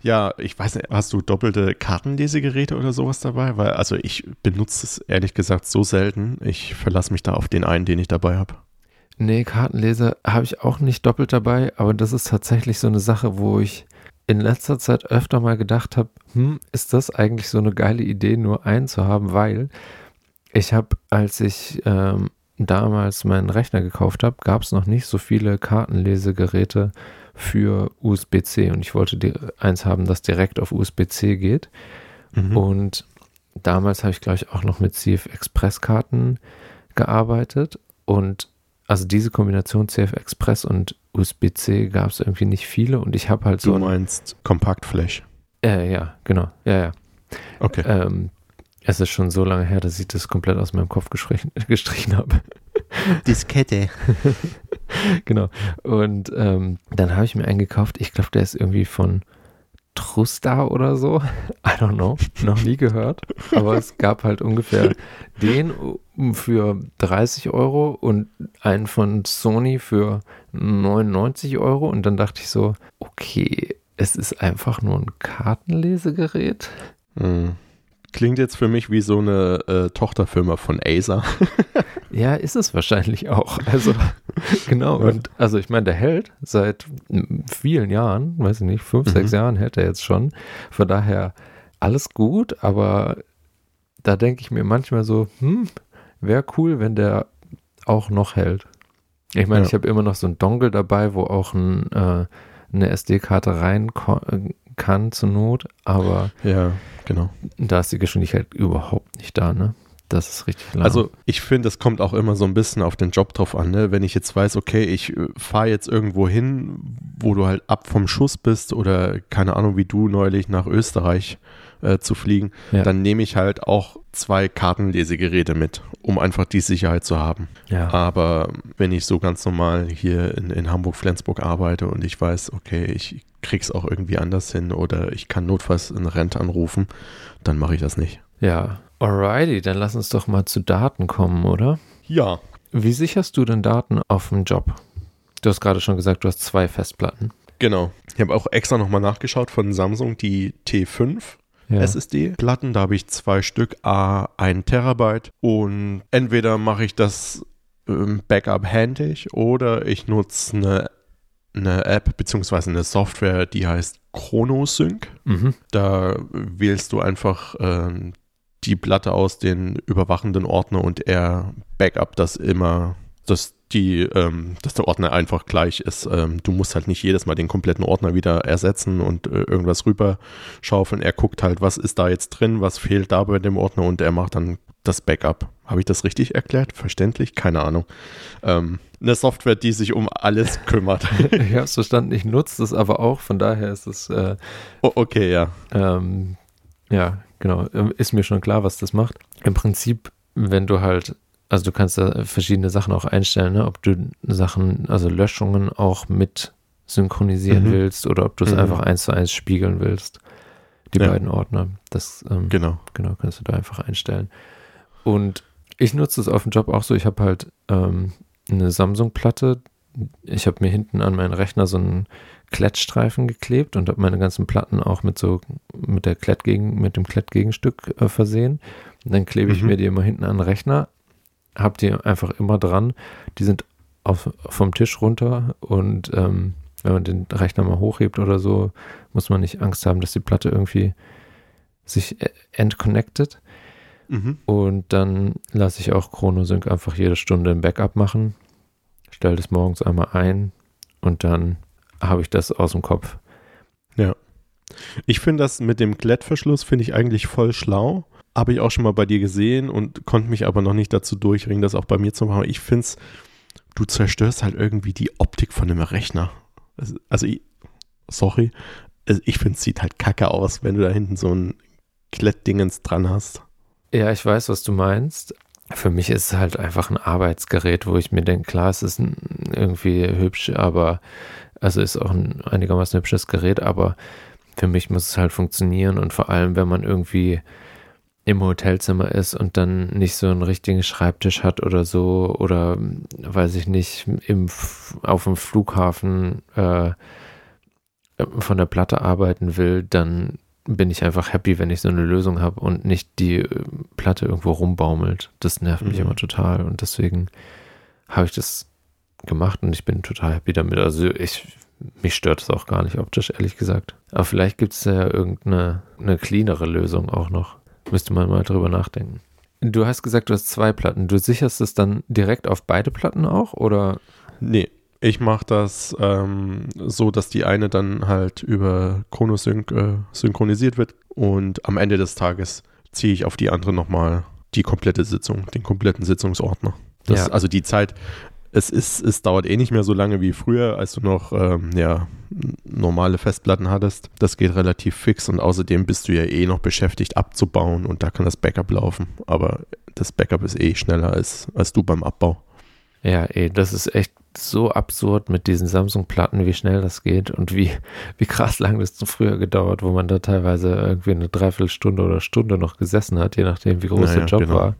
Ja, ich weiß nicht, hast du doppelte Kartenlesegeräte oder sowas dabei? Weil, also ich benutze es ehrlich gesagt so selten. Ich verlasse mich da auf den einen, den ich dabei habe. Nee, Kartenleser habe ich auch nicht doppelt dabei, aber das ist tatsächlich so eine Sache, wo ich in letzter Zeit öfter mal gedacht habe, hm, ist das eigentlich so eine geile Idee, nur einen zu haben, weil ich habe, als ich ähm, damals meinen Rechner gekauft habe, gab es noch nicht so viele Kartenlesegeräte für USB-C und ich wollte eins haben, das direkt auf USB-C geht. Mhm. Und damals habe ich, glaube ich, auch noch mit CF Express Karten gearbeitet und also diese Kombination CF Express und USB-C gab es irgendwie nicht viele und ich habe halt so. Du meinst Kompaktfläche? Äh, ja, genau. Ja, ja. Okay. Ähm, es ist schon so lange her, dass ich das komplett aus meinem Kopf gestrichen, gestrichen habe. Diskette. genau. Und ähm, dann habe ich mir einen gekauft. Ich glaube, der ist irgendwie von Trusta oder so. I don't know. Noch nie gehört. Aber es gab halt ungefähr den für 30 Euro und einen von Sony für 99 Euro. Und dann dachte ich so, okay, es ist einfach nur ein Kartenlesegerät. Mhm. Klingt jetzt für mich wie so eine äh, Tochterfirma von Acer. ja, ist es wahrscheinlich auch. Also, genau. Und also, ich meine, der hält seit vielen Jahren, weiß ich nicht, fünf, mhm. sechs Jahren hält er jetzt schon. Von daher alles gut, aber da denke ich mir manchmal so, hm, wäre cool, wenn der auch noch hält. Ich meine, ja. ich habe immer noch so ein Dongle dabei, wo auch ein, äh, eine SD-Karte rein kann zur Not, aber ja, genau. Da ist die Geschwindigkeit überhaupt nicht da, ne? Das ist richtig lang. Also ich finde, es kommt auch immer so ein bisschen auf den Job drauf an. Ne? Wenn ich jetzt weiß, okay, ich äh, fahre jetzt irgendwo hin, wo du halt ab vom Schuss bist oder keine Ahnung, wie du neulich nach Österreich äh, zu fliegen, ja. dann nehme ich halt auch zwei Kartenlesegeräte mit, um einfach die Sicherheit zu haben. Ja. Aber wenn ich so ganz normal hier in, in Hamburg-Flensburg arbeite und ich weiß, okay, ich krieg's auch irgendwie anders hin oder ich kann notfalls eine Rente anrufen, dann mache ich das nicht. Ja, alrighty, dann lass uns doch mal zu Daten kommen, oder? Ja. Wie sicherst du denn Daten auf dem Job? Du hast gerade schon gesagt, du hast zwei Festplatten. Genau. Ich habe auch extra nochmal nachgeschaut von Samsung, die T5 ja. SSD-Platten. Da habe ich zwei Stück, A, 1 Terabyte. Und entweder mache ich das ähm, Backup händig oder ich nutze eine, eine App bzw. eine Software, die heißt ChronoSync. Mhm. Da wählst du einfach äh, die Platte aus den überwachenden Ordner und er backup das immer, das die, ähm, dass der Ordner einfach gleich ist. Ähm, du musst halt nicht jedes Mal den kompletten Ordner wieder ersetzen und äh, irgendwas rüberschaufeln. Er guckt halt, was ist da jetzt drin, was fehlt da bei dem Ordner und er macht dann das Backup. Habe ich das richtig erklärt? Verständlich? Keine Ahnung. Ähm, eine Software, die sich um alles kümmert. ich habe es verstanden, ich nutze es aber auch, von daher ist es. Äh, oh, okay, ja. Ähm, ja, genau. Ist mir schon klar, was das macht. Im Prinzip, wenn du halt also du kannst da verschiedene Sachen auch einstellen, ne? ob du Sachen, also Löschungen auch mit synchronisieren mhm. willst oder ob du es mhm. einfach eins zu eins spiegeln willst. Die ja. beiden Ordner. Das ähm, genau. genau kannst du da einfach einstellen. Und ich nutze es auf dem Job auch so. Ich habe halt ähm, eine Samsung-Platte. Ich habe mir hinten an meinen Rechner so einen Klettstreifen geklebt und habe meine ganzen Platten auch mit so mit der Klettgegen, mit dem Klettgegenstück äh, versehen. Und dann klebe ich mhm. mir die immer hinten an den Rechner habt ihr einfach immer dran. Die sind auf, vom Tisch runter und ähm, wenn man den Rechner mal hochhebt oder so, muss man nicht Angst haben, dass die Platte irgendwie sich e-, entconnected. Mhm. Und dann lasse ich auch ChronoSync einfach jede Stunde ein Backup machen, stelle das morgens einmal ein und dann habe ich das aus dem Kopf Ja. Ich finde das mit dem Klettverschluss finde ich eigentlich voll schlau. Habe ich auch schon mal bei dir gesehen und konnte mich aber noch nicht dazu durchringen, das auch bei mir zu machen. Ich finde es, du zerstörst halt irgendwie die Optik von dem Rechner. Also, sorry, ich finde es sieht halt kacke aus, wenn du da hinten so ein Klettdingens dran hast. Ja, ich weiß, was du meinst. Für mich ist es halt einfach ein Arbeitsgerät, wo ich mir denke, klar, es ist irgendwie hübsch, aber also ist auch ein einigermaßen hübsches Gerät, aber für mich muss es halt funktionieren und vor allem, wenn man irgendwie im Hotelzimmer ist und dann nicht so einen richtigen Schreibtisch hat oder so oder weiß ich nicht, im, auf dem Flughafen äh, von der Platte arbeiten will, dann bin ich einfach happy, wenn ich so eine Lösung habe und nicht die äh, Platte irgendwo rumbaumelt. Das nervt mich mhm. immer total und deswegen habe ich das gemacht und ich bin total happy damit. Also ich, mich stört es auch gar nicht optisch, ehrlich gesagt. Aber vielleicht gibt es ja irgendeine eine cleanere Lösung auch noch. Müsste man mal drüber nachdenken. Du hast gesagt, du hast zwei Platten. Du sicherst es dann direkt auf beide Platten auch oder? Nee, ich mache das ähm, so, dass die eine dann halt über Chronosync äh, synchronisiert wird und am Ende des Tages ziehe ich auf die andere nochmal die komplette Sitzung, den kompletten Sitzungsordner. Das, ja. Also die Zeit, es ist, es dauert eh nicht mehr so lange wie früher, als du noch ähm, ja, normale Festplatten hattest. Das geht relativ fix und außerdem bist du ja eh noch beschäftigt abzubauen und da kann das Backup laufen. Aber das Backup ist eh schneller als, als du beim Abbau. Ja, ey, das ist echt so absurd mit diesen Samsung-Platten, wie schnell das geht und wie, wie krass lang das früher gedauert, wo man da teilweise irgendwie eine Dreiviertelstunde oder Stunde noch gesessen hat, je nachdem, wie groß naja, der Job genau. war,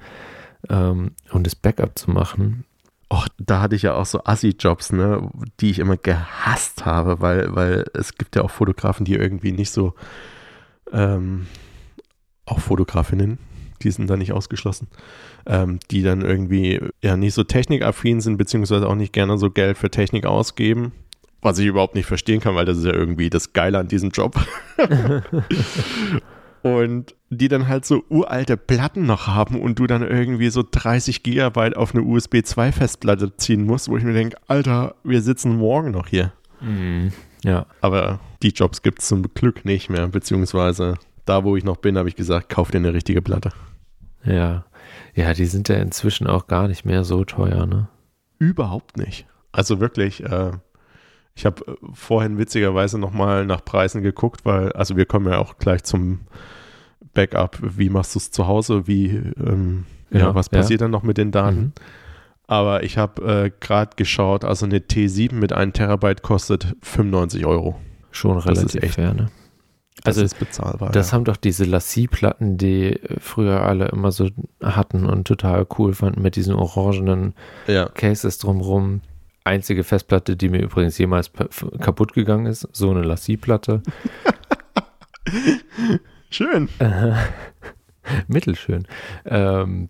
ähm, um das Backup zu machen. Och, da hatte ich ja auch so Assi-Jobs, ne, die ich immer gehasst habe, weil, weil es gibt ja auch Fotografen, die irgendwie nicht so, ähm, auch Fotografinnen, die sind da nicht ausgeschlossen, ähm, die dann irgendwie ja nicht so technikaffin sind, beziehungsweise auch nicht gerne so Geld für Technik ausgeben. Was ich überhaupt nicht verstehen kann, weil das ist ja irgendwie das Geile an diesem Job. und die dann halt so uralte Platten noch haben und du dann irgendwie so 30 Gigabyte auf eine USB 2 Festplatte ziehen musst, wo ich mir denke, Alter, wir sitzen morgen noch hier. Mhm. Ja. Aber die Jobs gibt es zum Glück nicht mehr, beziehungsweise da, wo ich noch bin, habe ich gesagt, kauf dir eine richtige Platte. Ja. Ja, die sind ja inzwischen auch gar nicht mehr so teuer, ne? Überhaupt nicht. Also wirklich, äh, ich habe äh, vorhin witzigerweise nochmal nach Preisen geguckt, weil, also wir kommen ja auch gleich zum Backup. Wie machst du es zu Hause? Wie, ähm, ja, ja, was passiert ja. dann noch mit den Daten? Mhm. Aber ich habe äh, gerade geschaut, also eine T7 mit 1 Terabyte kostet 95 Euro. Schon relativ echt, fair, ne? Also das ist bezahlbar. Das ja. haben doch diese Lassie-Platten, die früher alle immer so hatten und total cool fanden mit diesen orangenen. Cases drumrum. Einzige Festplatte, die mir übrigens jemals kaputt gegangen ist, so eine Lassie-Platte. Schön. mittelschön. Ähm,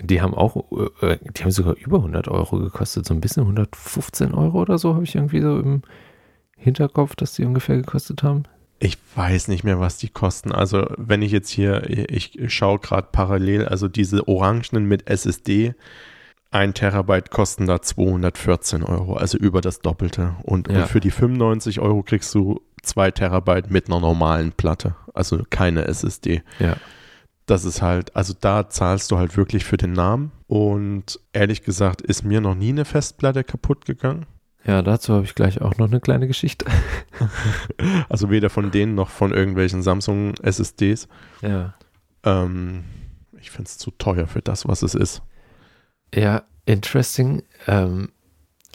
die haben auch, äh, die haben sogar über 100 Euro gekostet, so ein bisschen 115 Euro oder so, habe ich irgendwie so im Hinterkopf, dass die ungefähr gekostet haben. Ich weiß nicht mehr, was die kosten. Also, wenn ich jetzt hier, ich schaue gerade parallel, also diese Orangenen mit SSD, ein Terabyte kosten da 214 Euro, also über das Doppelte. Und, ja. und für die 95 Euro kriegst du zwei Terabyte mit einer normalen Platte, also keine SSD. Ja. Das ist halt, also da zahlst du halt wirklich für den Namen. Und ehrlich gesagt ist mir noch nie eine Festplatte kaputt gegangen. Ja, dazu habe ich gleich auch noch eine kleine Geschichte. also weder von denen noch von irgendwelchen Samsung SSDs. Ja. Ähm, ich finde es zu teuer für das, was es ist. Ja, interesting. Ähm,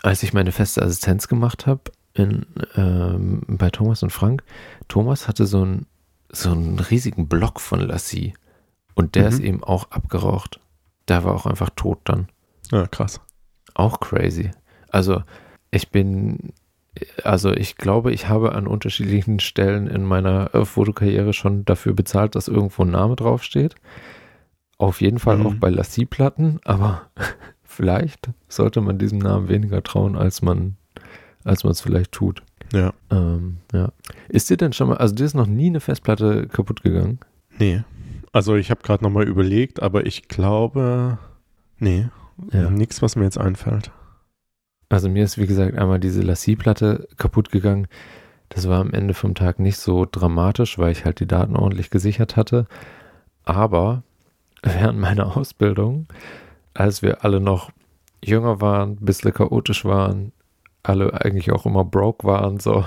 als ich meine feste Assistenz gemacht habe ähm, bei Thomas und Frank, Thomas hatte so, ein, so einen riesigen Block von Lassie und der mhm. ist eben auch abgeraucht. Der war auch einfach tot dann. Ja, krass. Auch crazy. Also ich bin, also ich glaube, ich habe an unterschiedlichen Stellen in meiner äh, Fotokarriere schon dafür bezahlt, dass irgendwo ein Name draufsteht. Auf jeden Fall mhm. auch bei Lassie-Platten, aber vielleicht sollte man diesem Namen weniger trauen, als man als man es vielleicht tut. Ja. Ähm, ja. Ist dir denn schon mal, also dir ist noch nie eine Festplatte kaputt gegangen? Nee. Also ich habe gerade nochmal überlegt, aber ich glaube, nee, ja. nichts, was mir jetzt einfällt. Also mir ist, wie gesagt, einmal diese Lassie-Platte kaputt gegangen. Das war am Ende vom Tag nicht so dramatisch, weil ich halt die Daten ordentlich gesichert hatte. Aber während meiner Ausbildung, als wir alle noch jünger waren, ein bisschen chaotisch waren, alle eigentlich auch immer broke waren, so,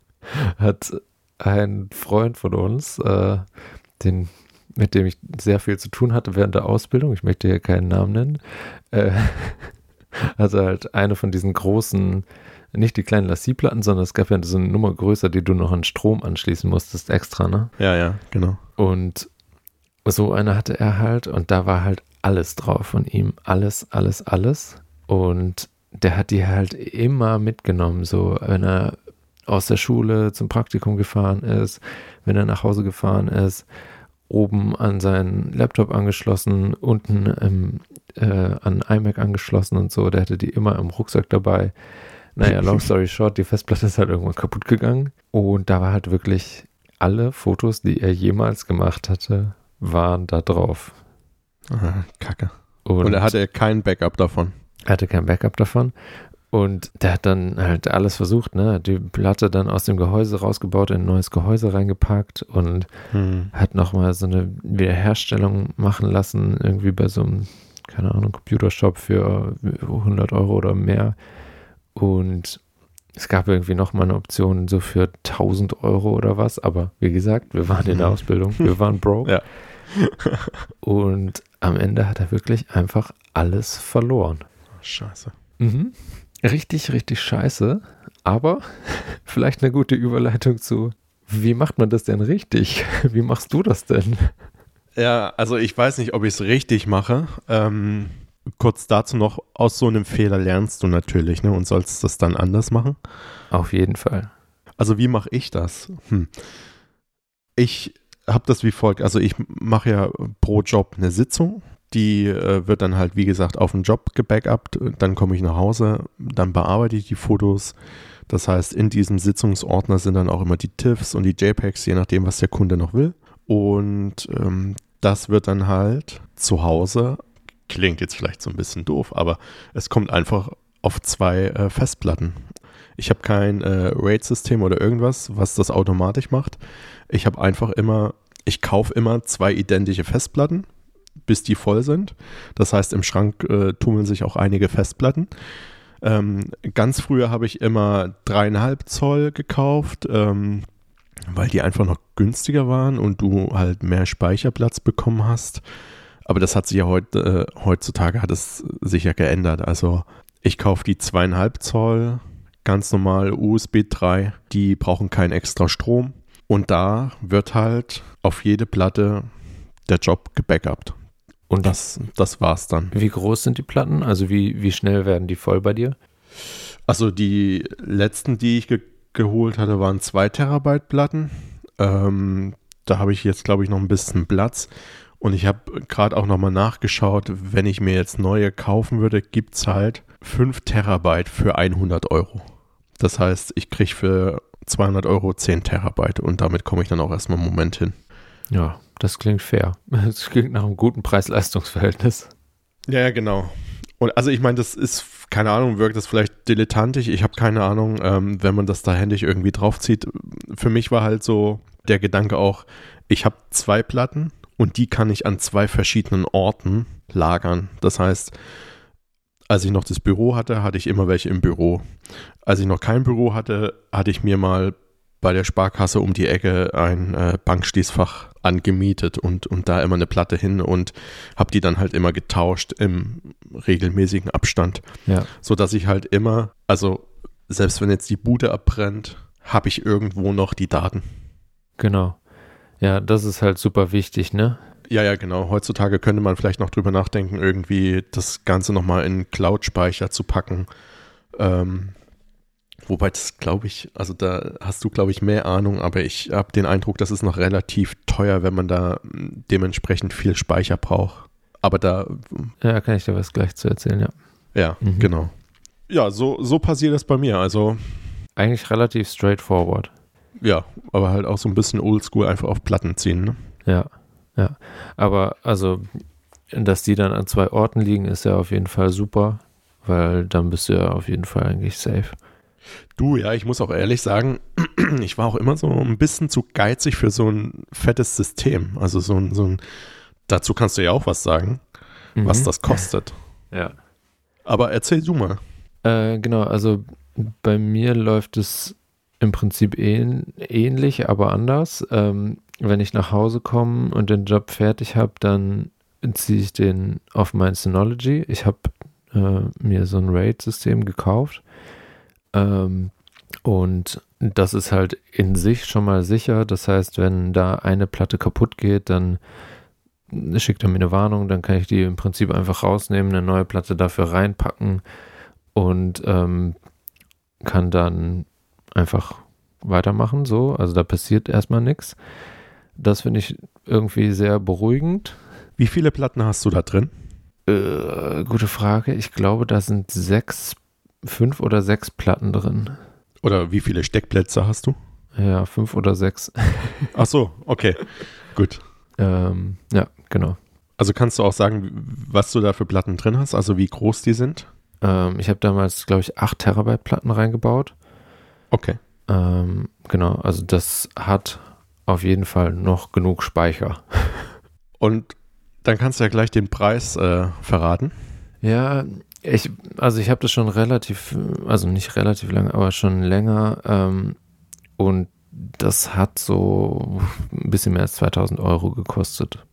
hat ein Freund von uns, äh, den, mit dem ich sehr viel zu tun hatte während der Ausbildung, ich möchte hier keinen Namen nennen, äh, also halt eine von diesen großen, nicht die kleinen Lassie-Platten, sondern es gab ja so eine Nummer größer, die du noch an Strom anschließen musstest, extra, ne? Ja, ja, genau. Und so eine hatte er halt und da war halt alles drauf von ihm. Alles, alles, alles. Und der hat die halt immer mitgenommen, so wenn er aus der Schule zum Praktikum gefahren ist, wenn er nach Hause gefahren ist, oben an seinen Laptop angeschlossen, unten im, äh, an iMac angeschlossen und so. Der hatte die immer im Rucksack dabei. Naja, long story short, die Festplatte ist halt irgendwann kaputt gegangen. Und da war halt wirklich alle Fotos, die er jemals gemacht hatte, waren da drauf. Ah, Kacke. Und, und er hatte kein Backup davon. Er hatte kein Backup davon. Und der hat dann halt alles versucht, ne? Die Platte dann aus dem Gehäuse rausgebaut, in ein neues Gehäuse reingepackt und hm. hat nochmal so eine Wiederherstellung machen lassen, irgendwie bei so einem, keine Ahnung, Computershop für 100 Euro oder mehr. Und es gab irgendwie nochmal eine Option so für 1000 Euro oder was, aber wie gesagt, wir waren in der hm. Ausbildung, wir waren broke. ja. und am Ende hat er wirklich einfach alles verloren. Scheiße. Mhm. Richtig, richtig scheiße. Aber vielleicht eine gute Überleitung zu, wie macht man das denn richtig? Wie machst du das denn? Ja, also ich weiß nicht, ob ich es richtig mache. Ähm, kurz dazu noch, aus so einem Fehler lernst du natürlich ne, und sollst das dann anders machen. Auf jeden Fall. Also wie mache ich das? Hm. Ich habe das wie folgt. Also ich mache ja pro Job eine Sitzung die äh, wird dann halt, wie gesagt, auf den Job gebackupt. Dann komme ich nach Hause, dann bearbeite ich die Fotos. Das heißt, in diesem Sitzungsordner sind dann auch immer die TIFFs und die JPEGs, je nachdem, was der Kunde noch will. Und ähm, das wird dann halt zu Hause, klingt jetzt vielleicht so ein bisschen doof, aber es kommt einfach auf zwei äh, Festplatten. Ich habe kein äh, RAID-System oder irgendwas, was das automatisch macht. Ich habe einfach immer, ich kaufe immer zwei identische Festplatten bis die voll sind. Das heißt, im Schrank äh, tummeln sich auch einige Festplatten. Ähm, ganz früher habe ich immer dreieinhalb Zoll gekauft, ähm, weil die einfach noch günstiger waren und du halt mehr Speicherplatz bekommen hast. Aber das hat sich ja heute, äh, heutzutage hat es sich ja geändert. Also ich kaufe die zweieinhalb Zoll, ganz normal USB 3, die brauchen keinen extra Strom. Und da wird halt auf jede Platte der Job gebackupt. Und das, das war's dann. Wie groß sind die Platten? Also wie, wie schnell werden die voll bei dir? Also die letzten, die ich ge geholt hatte, waren 2 Terabyte Platten. Ähm, da habe ich jetzt, glaube ich, noch ein bisschen Platz. Und ich habe gerade auch nochmal nachgeschaut, wenn ich mir jetzt neue kaufen würde, gibt es halt 5 Terabyte für 100 Euro. Das heißt, ich kriege für 200 Euro 10 Terabyte und damit komme ich dann auch erstmal einen Moment hin. Ja, das klingt fair. Das klingt nach einem guten Preis-Leistungs-Verhältnis. Ja, ja, genau. Und also ich meine, das ist, keine Ahnung, wirkt das vielleicht dilettantisch. Ich habe keine Ahnung, ähm, wenn man das da händisch irgendwie draufzieht. Für mich war halt so der Gedanke auch, ich habe zwei Platten und die kann ich an zwei verschiedenen Orten lagern. Das heißt, als ich noch das Büro hatte, hatte ich immer welche im Büro. Als ich noch kein Büro hatte, hatte ich mir mal bei der Sparkasse um die Ecke ein äh, Bankschließfach angemietet und, und da immer eine Platte hin und habe die dann halt immer getauscht im regelmäßigen Abstand. Ja. So dass ich halt immer, also selbst wenn jetzt die Bude abbrennt, habe ich irgendwo noch die Daten. Genau. Ja, das ist halt super wichtig, ne? Ja, ja, genau. Heutzutage könnte man vielleicht noch drüber nachdenken, irgendwie das Ganze nochmal in Cloud-Speicher zu packen. Ähm, Wobei das glaube ich, also da hast du glaube ich mehr Ahnung, aber ich habe den Eindruck, das ist noch relativ teuer, wenn man da hm, dementsprechend viel Speicher braucht. Aber da. Ja, kann ich dir was gleich zu erzählen, ja. Ja, mhm. genau. Ja, so, so passiert das bei mir. Also. Eigentlich relativ straightforward. Ja, aber halt auch so ein bisschen oldschool einfach auf Platten ziehen, ne? Ja, ja. Aber also, dass die dann an zwei Orten liegen, ist ja auf jeden Fall super, weil dann bist du ja auf jeden Fall eigentlich safe. Du, ja, ich muss auch ehrlich sagen, ich war auch immer so ein bisschen zu geizig für so ein fettes System. Also so ein, so ein dazu kannst du ja auch was sagen, mhm. was das kostet. Ja. Aber erzähl du mal. Äh, genau, also bei mir läuft es im Prinzip ähn ähnlich, aber anders. Ähm, wenn ich nach Hause komme und den Job fertig habe, dann ziehe ich den auf mein Synology. Ich habe äh, mir so ein RAID-System gekauft. Ähm, und das ist halt in sich schon mal sicher. Das heißt, wenn da eine Platte kaputt geht, dann schickt er mir eine Warnung, dann kann ich die im Prinzip einfach rausnehmen, eine neue Platte dafür reinpacken und ähm, kann dann einfach weitermachen. So, also da passiert erstmal nichts. Das finde ich irgendwie sehr beruhigend. Wie viele Platten hast du da drin? Äh, gute Frage. Ich glaube, da sind sechs, fünf oder sechs Platten drin. Oder wie viele Steckplätze hast du? Ja, fünf oder sechs. Ach so, okay. Gut. Ähm, ja, genau. Also kannst du auch sagen, was du da für Platten drin hast, also wie groß die sind? Ähm, ich habe damals, glaube ich, 8 Terabyte Platten reingebaut. Okay. Ähm, genau, also das hat auf jeden Fall noch genug Speicher. Und dann kannst du ja gleich den Preis äh, verraten. Ja, ich, also ich habe das schon relativ, also nicht relativ lange, aber schon länger. Ähm, und das hat so ein bisschen mehr als 2000 Euro gekostet.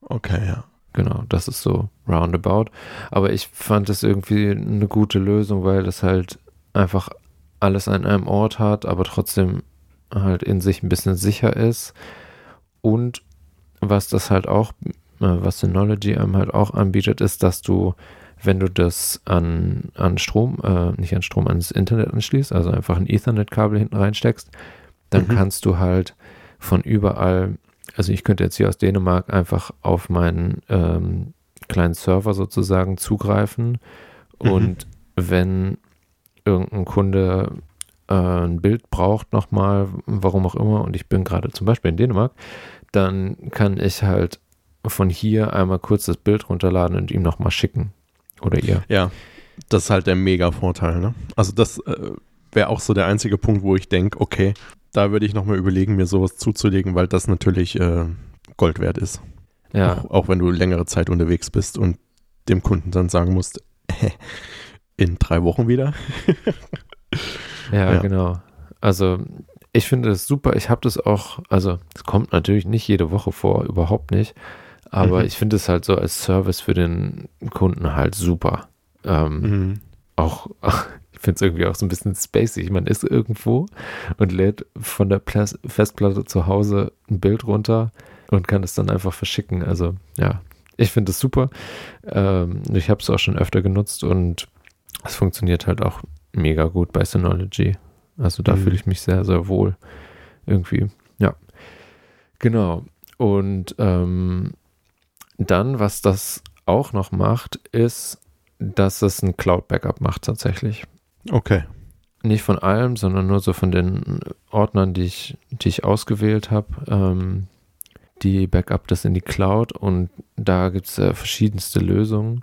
Okay, ja. Genau, das ist so roundabout. Aber ich fand es irgendwie eine gute Lösung, weil das halt einfach alles an einem Ort hat, aber trotzdem halt in sich ein bisschen sicher ist. Und was das halt auch, äh, was Synology einem halt auch anbietet, ist, dass du, wenn du das an, an Strom, äh, nicht an Strom, ans Internet anschließt, also einfach ein Ethernet-Kabel hinten reinsteckst, dann mhm. kannst du halt von überall, also ich könnte jetzt hier aus Dänemark einfach auf meinen ähm, kleinen Server sozusagen zugreifen mhm. und wenn irgendein Kunde äh, ein Bild braucht nochmal, warum auch immer, und ich bin gerade zum Beispiel in Dänemark, dann kann ich halt von hier einmal kurz das Bild runterladen und ihm nochmal schicken. Oder ihr. Ja, das ist halt der Mega-Vorteil. Ne? Also das äh, wäre auch so der einzige Punkt, wo ich denke, okay, da würde ich nochmal überlegen, mir sowas zuzulegen, weil das natürlich äh, Gold wert ist. Ja. Auch, auch, wenn du längere Zeit unterwegs bist und dem Kunden dann sagen musst, in drei Wochen wieder. ja, ja, genau. Also ich finde es super. Ich habe das auch, also es kommt natürlich nicht jede Woche vor, überhaupt nicht. Aber mhm. ich finde es halt so als Service für den Kunden halt super. Ähm, mhm. Auch, ich finde es irgendwie auch so ein bisschen spacey. Man ist irgendwo und lädt von der Plas Festplatte zu Hause ein Bild runter und kann es dann einfach verschicken. Also ja, ich finde es super. Ähm, ich habe es auch schon öfter genutzt und es funktioniert halt auch mega gut bei Synology. Also da mhm. fühle ich mich sehr, sehr wohl. Irgendwie, ja. Genau. Und ähm, dann, was das auch noch macht, ist, dass es ein Cloud-Backup macht tatsächlich. Okay. Nicht von allem, sondern nur so von den Ordnern, die ich, die ich ausgewählt habe. Ähm, die Backup das in die Cloud und da gibt es äh, verschiedenste Lösungen.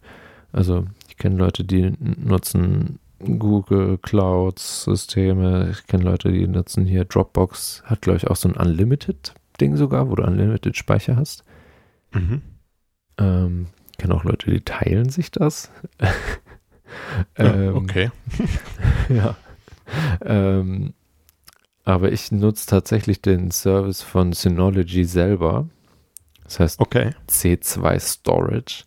Also ich kenne Leute, die nutzen Google Clouds Systeme. Ich kenne Leute, die nutzen hier Dropbox. Hat, glaube ich, auch so ein Unlimited-Ding sogar, wo du Unlimited Speicher hast. Mhm. Ähm, ich kenne auch Leute, die teilen sich das. ähm, okay. ja. Ähm, aber ich nutze tatsächlich den Service von Synology selber. Das heißt okay. C2 Storage.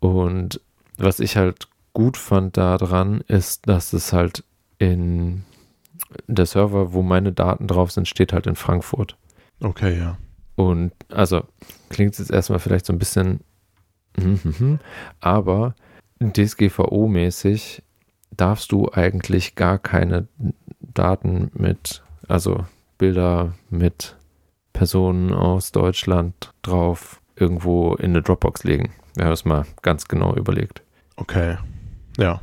Und was ich halt gut fand daran, ist, dass es halt in der Server, wo meine Daten drauf sind, steht halt in Frankfurt. Okay, ja. Und also klingt jetzt erstmal vielleicht so ein bisschen, aber DSGVO-mäßig darfst du eigentlich gar keine Daten mit, also Bilder mit Personen aus Deutschland drauf irgendwo in eine Dropbox legen. Wir haben es mal ganz genau überlegt. Okay. Ja.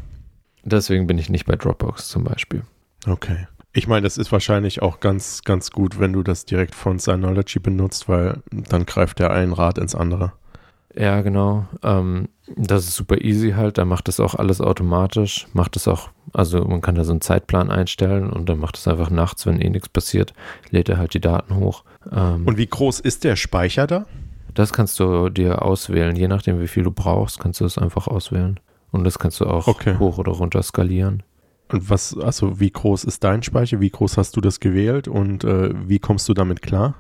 Deswegen bin ich nicht bei Dropbox zum Beispiel. Okay. Ich meine, das ist wahrscheinlich auch ganz, ganz gut, wenn du das direkt von Synology benutzt, weil dann greift der ein Rad ins andere. Ja, genau. Ähm, das ist super easy halt. Da macht das auch alles automatisch. Macht es auch Also man kann da so einen Zeitplan einstellen und dann macht es einfach nachts, wenn eh nichts passiert, lädt er halt die Daten hoch. Ähm, und wie groß ist der Speicher da? Das kannst du dir auswählen. Je nachdem, wie viel du brauchst, kannst du es einfach auswählen. Und das kannst du auch okay. hoch oder runter skalieren. Und was, also wie groß ist dein Speicher? Wie groß hast du das gewählt und äh, wie kommst du damit klar?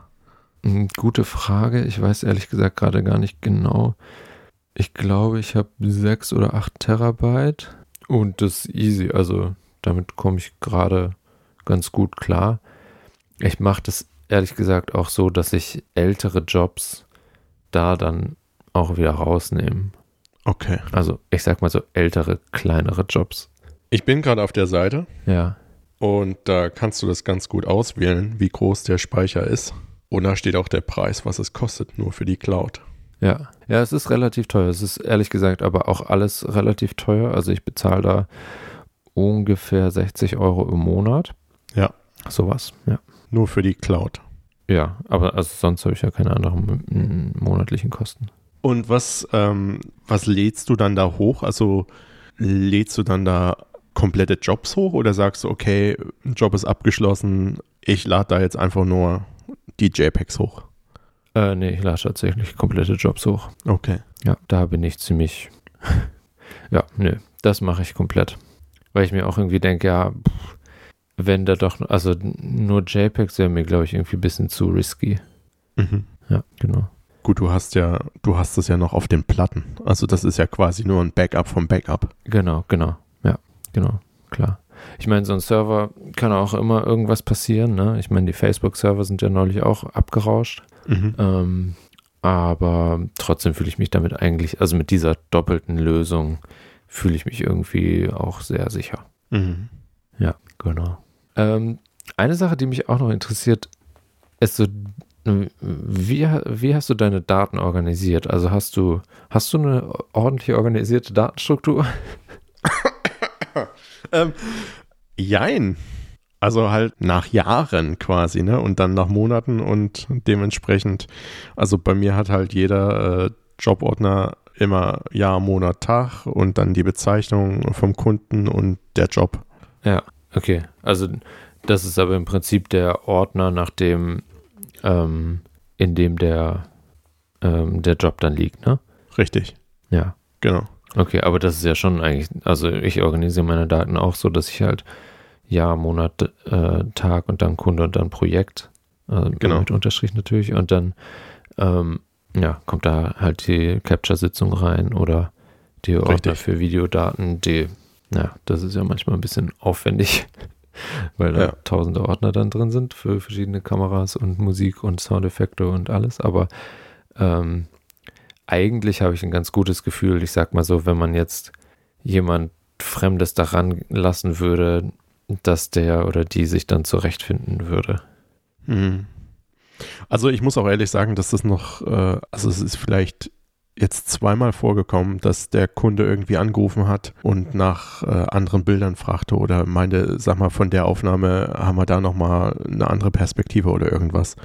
Hm, gute Frage. Ich weiß ehrlich gesagt gerade gar nicht genau. Ich glaube, ich habe sechs oder acht Terabyte und das ist easy. Also damit komme ich gerade ganz gut klar. Ich mache das ehrlich gesagt auch so, dass ich ältere Jobs da dann auch wieder rausnehme. Okay. Also ich sag mal so ältere, kleinere Jobs. Ich bin gerade auf der Seite. Ja. Und da kannst du das ganz gut auswählen, wie groß der Speicher ist. Und da steht auch der Preis, was es kostet, nur für die Cloud. Ja, ja, es ist relativ teuer. Es ist ehrlich gesagt aber auch alles relativ teuer. Also ich bezahle da ungefähr 60 Euro im Monat. Ja. Sowas, ja. Nur für die Cloud. Ja, aber also sonst habe ich ja keine anderen monatlichen Kosten. Und was, ähm, was lädst du dann da hoch? Also lädst du dann da komplette Jobs hoch oder sagst du, okay, Job ist abgeschlossen, ich lade da jetzt einfach nur die JPEGs hoch? Äh, nee, ich lade tatsächlich komplette Jobs hoch. Okay. Ja, da bin ich ziemlich. ja, nö, das mache ich komplett. Weil ich mir auch irgendwie denke, ja, pff, wenn da doch, also nur JPEGs wäre mir, glaube ich, irgendwie ein bisschen zu risky. Mhm. Ja, genau. Gut, du hast ja, du hast es ja noch auf den Platten. Also das ist ja quasi nur ein Backup vom Backup. Genau, genau. Ja, genau, klar. Ich meine, so ein Server kann auch immer irgendwas passieren. Ne? Ich meine, die Facebook-Server sind ja neulich auch abgerauscht. Mhm. Ähm, aber trotzdem fühle ich mich damit eigentlich, also mit dieser doppelten Lösung fühle ich mich irgendwie auch sehr sicher. Mhm. Ja, genau. Ähm, eine Sache, die mich auch noch interessiert, ist so, wie, wie hast du deine Daten organisiert? Also hast du, hast du eine ordentlich organisierte Datenstruktur? ähm, jein. Also halt nach Jahren quasi, ne? Und dann nach Monaten und dementsprechend, also bei mir hat halt jeder äh, Jobordner immer Jahr, Monat, Tag und dann die Bezeichnung vom Kunden und der Job. Ja, okay. Also das ist aber im Prinzip der Ordner, nach dem, ähm, in dem der, ähm, der Job dann liegt, ne? Richtig. Ja. Genau. Okay, aber das ist ja schon eigentlich, also ich organisiere meine Daten auch so, dass ich halt Jahr, Monat, äh, Tag und dann Kunde und dann Projekt, äh, genau. mit Unterstrich natürlich und dann ähm, ja, kommt da halt die Capture-Sitzung rein oder die Ordner Richtig. für Videodaten, die, ja, das ist ja manchmal ein bisschen aufwendig, weil da ja. tausende Ordner dann drin sind für verschiedene Kameras und Musik und Soundeffekte und alles, aber ähm, eigentlich habe ich ein ganz gutes Gefühl, ich sag mal so, wenn man jetzt jemand Fremdes daran lassen würde, dass der oder die sich dann zurechtfinden würde. Mhm. Also ich muss auch ehrlich sagen, dass das noch, äh, also es ist vielleicht jetzt zweimal vorgekommen, dass der Kunde irgendwie angerufen hat und nach äh, anderen Bildern fragte oder meinte, sag mal, von der Aufnahme haben wir da nochmal eine andere Perspektive oder irgendwas.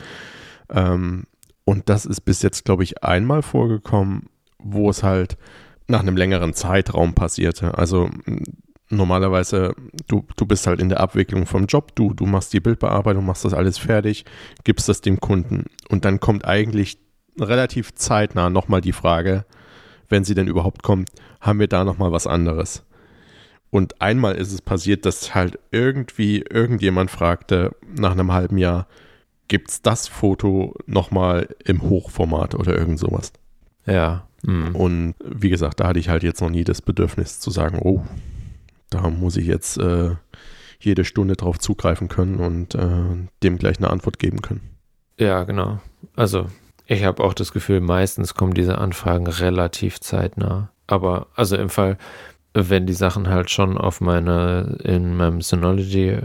Ähm, und das ist bis jetzt, glaube ich, einmal vorgekommen, wo es halt nach einem längeren Zeitraum passierte. Also normalerweise, du, du bist halt in der Abwicklung vom Job, du, du machst die Bildbearbeitung, machst das alles fertig, gibst das dem Kunden. Und dann kommt eigentlich relativ zeitnah nochmal die Frage, wenn sie denn überhaupt kommt, haben wir da nochmal was anderes? Und einmal ist es passiert, dass halt irgendwie irgendjemand fragte nach einem halben Jahr, gibt es das Foto nochmal im Hochformat oder irgend sowas? Ja. Mhm. Und wie gesagt, da hatte ich halt jetzt noch nie das Bedürfnis zu sagen, oh, da muss ich jetzt äh, jede Stunde drauf zugreifen können und äh, dem gleich eine Antwort geben können. Ja, genau. Also ich habe auch das Gefühl, meistens kommen diese Anfragen relativ zeitnah. Aber also im Fall, wenn die Sachen halt schon auf meine, in meinem Synology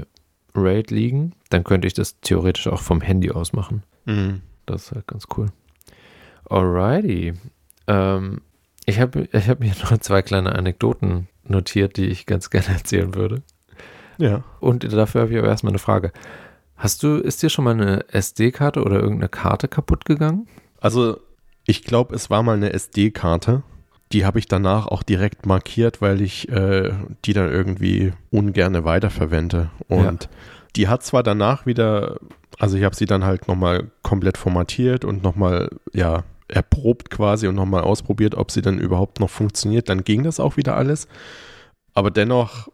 Rate liegen, dann könnte ich das theoretisch auch vom Handy aus machen. Mhm. Das ist halt ganz cool. Alrighty. Ähm, ich habe ich hab hier noch zwei kleine Anekdoten notiert, die ich ganz gerne erzählen würde. Ja. Und dafür habe ich aber erstmal eine Frage. Hast du, ist dir schon mal eine SD-Karte oder irgendeine Karte kaputt gegangen? Also, ich glaube, es war mal eine SD-Karte. die habe ich danach auch direkt markiert, weil ich äh, die dann irgendwie ungerne weiterverwende. Und ja. die hat zwar danach wieder, also ich habe sie dann halt nochmal komplett formatiert und nochmal, ja, erprobt quasi und nochmal ausprobiert, ob sie dann überhaupt noch funktioniert. Dann ging das auch wieder alles. Aber dennoch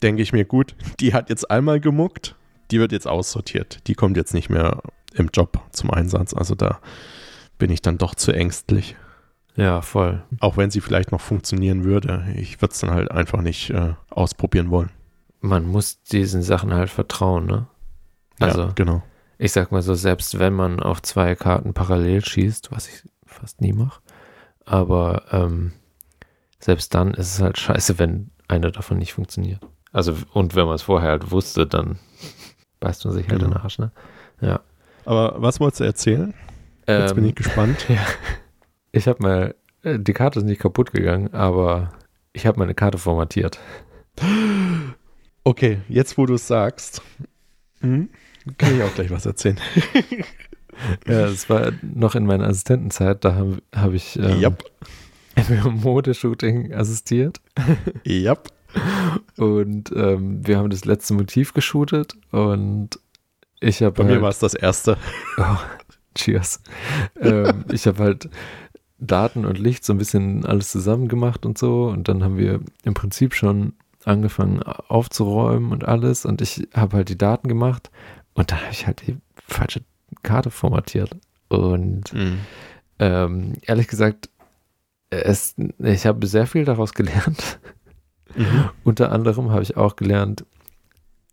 denke ich mir, gut, die hat jetzt einmal gemuckt, die wird jetzt aussortiert. Die kommt jetzt nicht mehr im Job zum Einsatz. Also da bin ich dann doch zu ängstlich. Ja, voll. Auch wenn sie vielleicht noch funktionieren würde. Ich würde es dann halt einfach nicht äh, ausprobieren wollen. Man muss diesen Sachen halt vertrauen, ne? Also, ja, genau. Ich sag mal so, selbst wenn man auf zwei Karten parallel schießt, was ich fast nie mache, aber ähm, selbst dann ist es halt scheiße, wenn eine davon nicht funktioniert. Also, und wenn man es vorher halt wusste, dann beißt man sich halt genau. in den Arsch, ne? Ja. Aber was wolltest du erzählen? Jetzt ähm, bin ich gespannt. Ja. Ich habe mal, äh, die Karte ist nicht kaputt gegangen, aber ich habe meine Karte formatiert. Okay, jetzt wo du es sagst, hm, kann ich auch gleich was erzählen. ja, es war noch in meiner Assistentenzeit, da habe hab ich ähm, yep. im Modeshooting assistiert. Yep. Und ähm, wir haben das letzte Motiv geshootet und ich habe. Bei halt, mir war es das erste. Oh, cheers. ähm, ich habe halt Daten und Licht so ein bisschen alles zusammen gemacht und so. Und dann haben wir im Prinzip schon angefangen aufzuräumen und alles. Und ich habe halt die Daten gemacht und dann habe ich halt die falsche Karte formatiert. Und mhm. ähm, ehrlich gesagt, es, ich habe sehr viel daraus gelernt. Mhm. Unter anderem habe ich auch gelernt,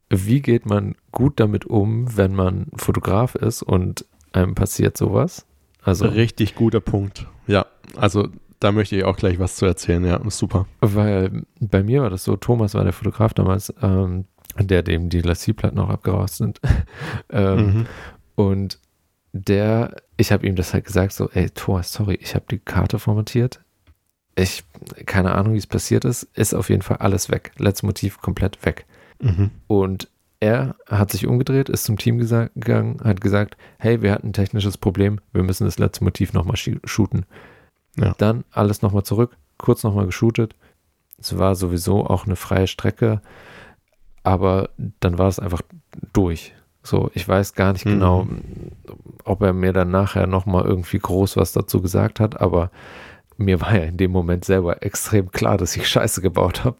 wie geht man gut damit um, wenn man Fotograf ist und einem passiert sowas. Also richtig guter Punkt. Ja, also da möchte ich auch gleich was zu erzählen. Ja, super. Weil bei mir war das so, Thomas war der Fotograf damals, ähm, der dem die Lassie-Platten auch abgerast sind. ähm, mhm. Und der, ich habe ihm das halt gesagt, so, ey, Thomas, sorry, ich habe die Karte formatiert. Ich, keine Ahnung, wie es passiert ist, ist auf jeden Fall alles weg. Letztes Motiv komplett weg. Mhm. Und er hat sich umgedreht, ist zum Team gegangen, hat gesagt, hey, wir hatten ein technisches Problem, wir müssen das letzte Motiv nochmal shooten. Ja. Dann alles nochmal zurück, kurz nochmal geshootet. Es war sowieso auch eine freie Strecke, aber dann war es einfach durch. So, ich weiß gar nicht mhm. genau, ob er mir dann nachher nochmal irgendwie groß was dazu gesagt hat, aber mir war ja in dem Moment selber extrem klar, dass ich Scheiße gebaut habe.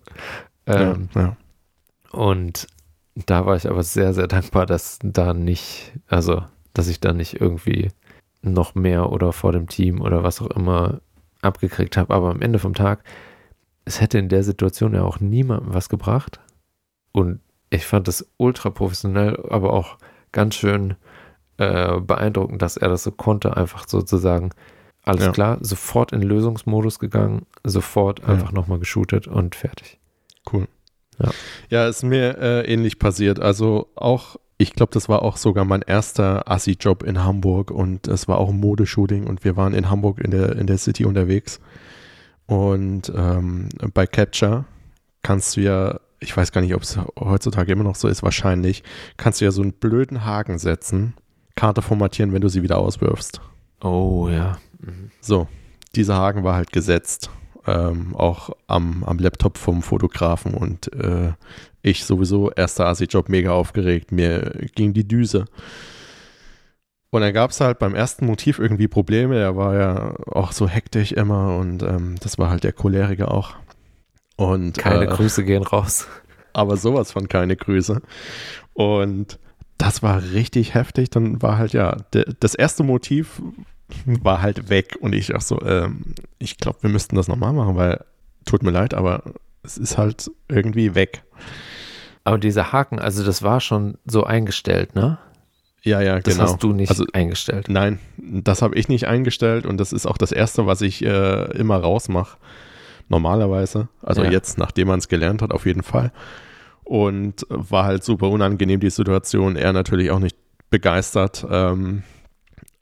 Ähm, ja, ja. Und da war ich aber sehr, sehr dankbar, dass da nicht, also, dass ich da nicht irgendwie noch mehr oder vor dem Team oder was auch immer abgekriegt habe. Aber am Ende vom Tag, es hätte in der Situation ja auch niemandem was gebracht. Und ich fand das ultra professionell, aber auch ganz schön äh, beeindruckend, dass er das so konnte, einfach sozusagen. Alles ja. klar, sofort in Lösungsmodus gegangen, sofort einfach ja. nochmal geshootet und fertig. Cool. Ja, ja ist mir äh, ähnlich passiert. Also auch, ich glaube, das war auch sogar mein erster Assi-Job in Hamburg und es war auch ein Modeshooting und wir waren in Hamburg in der, in der City unterwegs. Und ähm, bei Capture kannst du ja, ich weiß gar nicht, ob es heutzutage immer noch so ist, wahrscheinlich, kannst du ja so einen blöden Haken setzen, Karte formatieren, wenn du sie wieder auswirfst. Oh ja. Mhm. So, dieser Haken war halt gesetzt ähm, auch am, am Laptop vom Fotografen und äh, ich sowieso, erster Asi-Job, mega aufgeregt, mir ging die Düse. Und dann gab es halt beim ersten Motiv irgendwie Probleme, er war ja auch so hektisch immer und ähm, das war halt der Choleriker auch. Und, keine äh, Grüße gehen raus. Aber sowas von keine Grüße. Und das war richtig heftig. Dann war halt ja, das erste Motiv war halt weg und ich auch so, ähm, ich glaube, wir müssten das nochmal machen, weil tut mir leid, aber es ist halt irgendwie weg. Aber dieser Haken, also das war schon so eingestellt, ne? Ja, ja, das genau. Das hast du nicht also, eingestellt. Nein, das habe ich nicht eingestellt und das ist auch das Erste, was ich äh, immer rausmache. Normalerweise. Also ja. jetzt, nachdem man es gelernt hat, auf jeden Fall. Und war halt super unangenehm, die Situation. Er natürlich auch nicht begeistert. Ähm,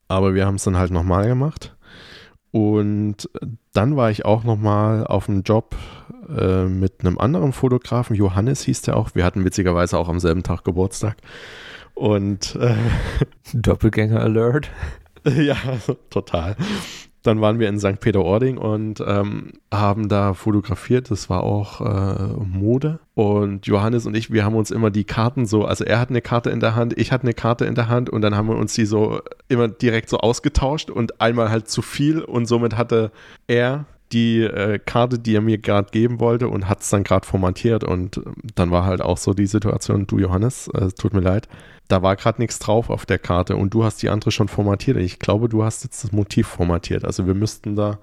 aber wir haben es dann halt nochmal gemacht. Und dann war ich auch nochmal auf einem Job äh, mit einem anderen Fotografen, Johannes hieß der auch. Wir hatten witzigerweise auch am selben Tag Geburtstag. Und äh, Doppelgänger Alert. ja, total. Dann waren wir in St. Peter-Ording und ähm, haben da fotografiert. Das war auch äh, Mode. Und Johannes und ich, wir haben uns immer die Karten so, also er hat eine Karte in der Hand, ich hatte eine Karte in der Hand und dann haben wir uns die so immer direkt so ausgetauscht und einmal halt zu viel und somit hatte er die äh, Karte, die er mir gerade geben wollte und hat es dann gerade formatiert und ähm, dann war halt auch so die Situation, du Johannes, äh, tut mir leid, da war gerade nichts drauf auf der Karte und du hast die andere schon formatiert. Ich glaube, du hast jetzt das Motiv formatiert. Also wir müssten da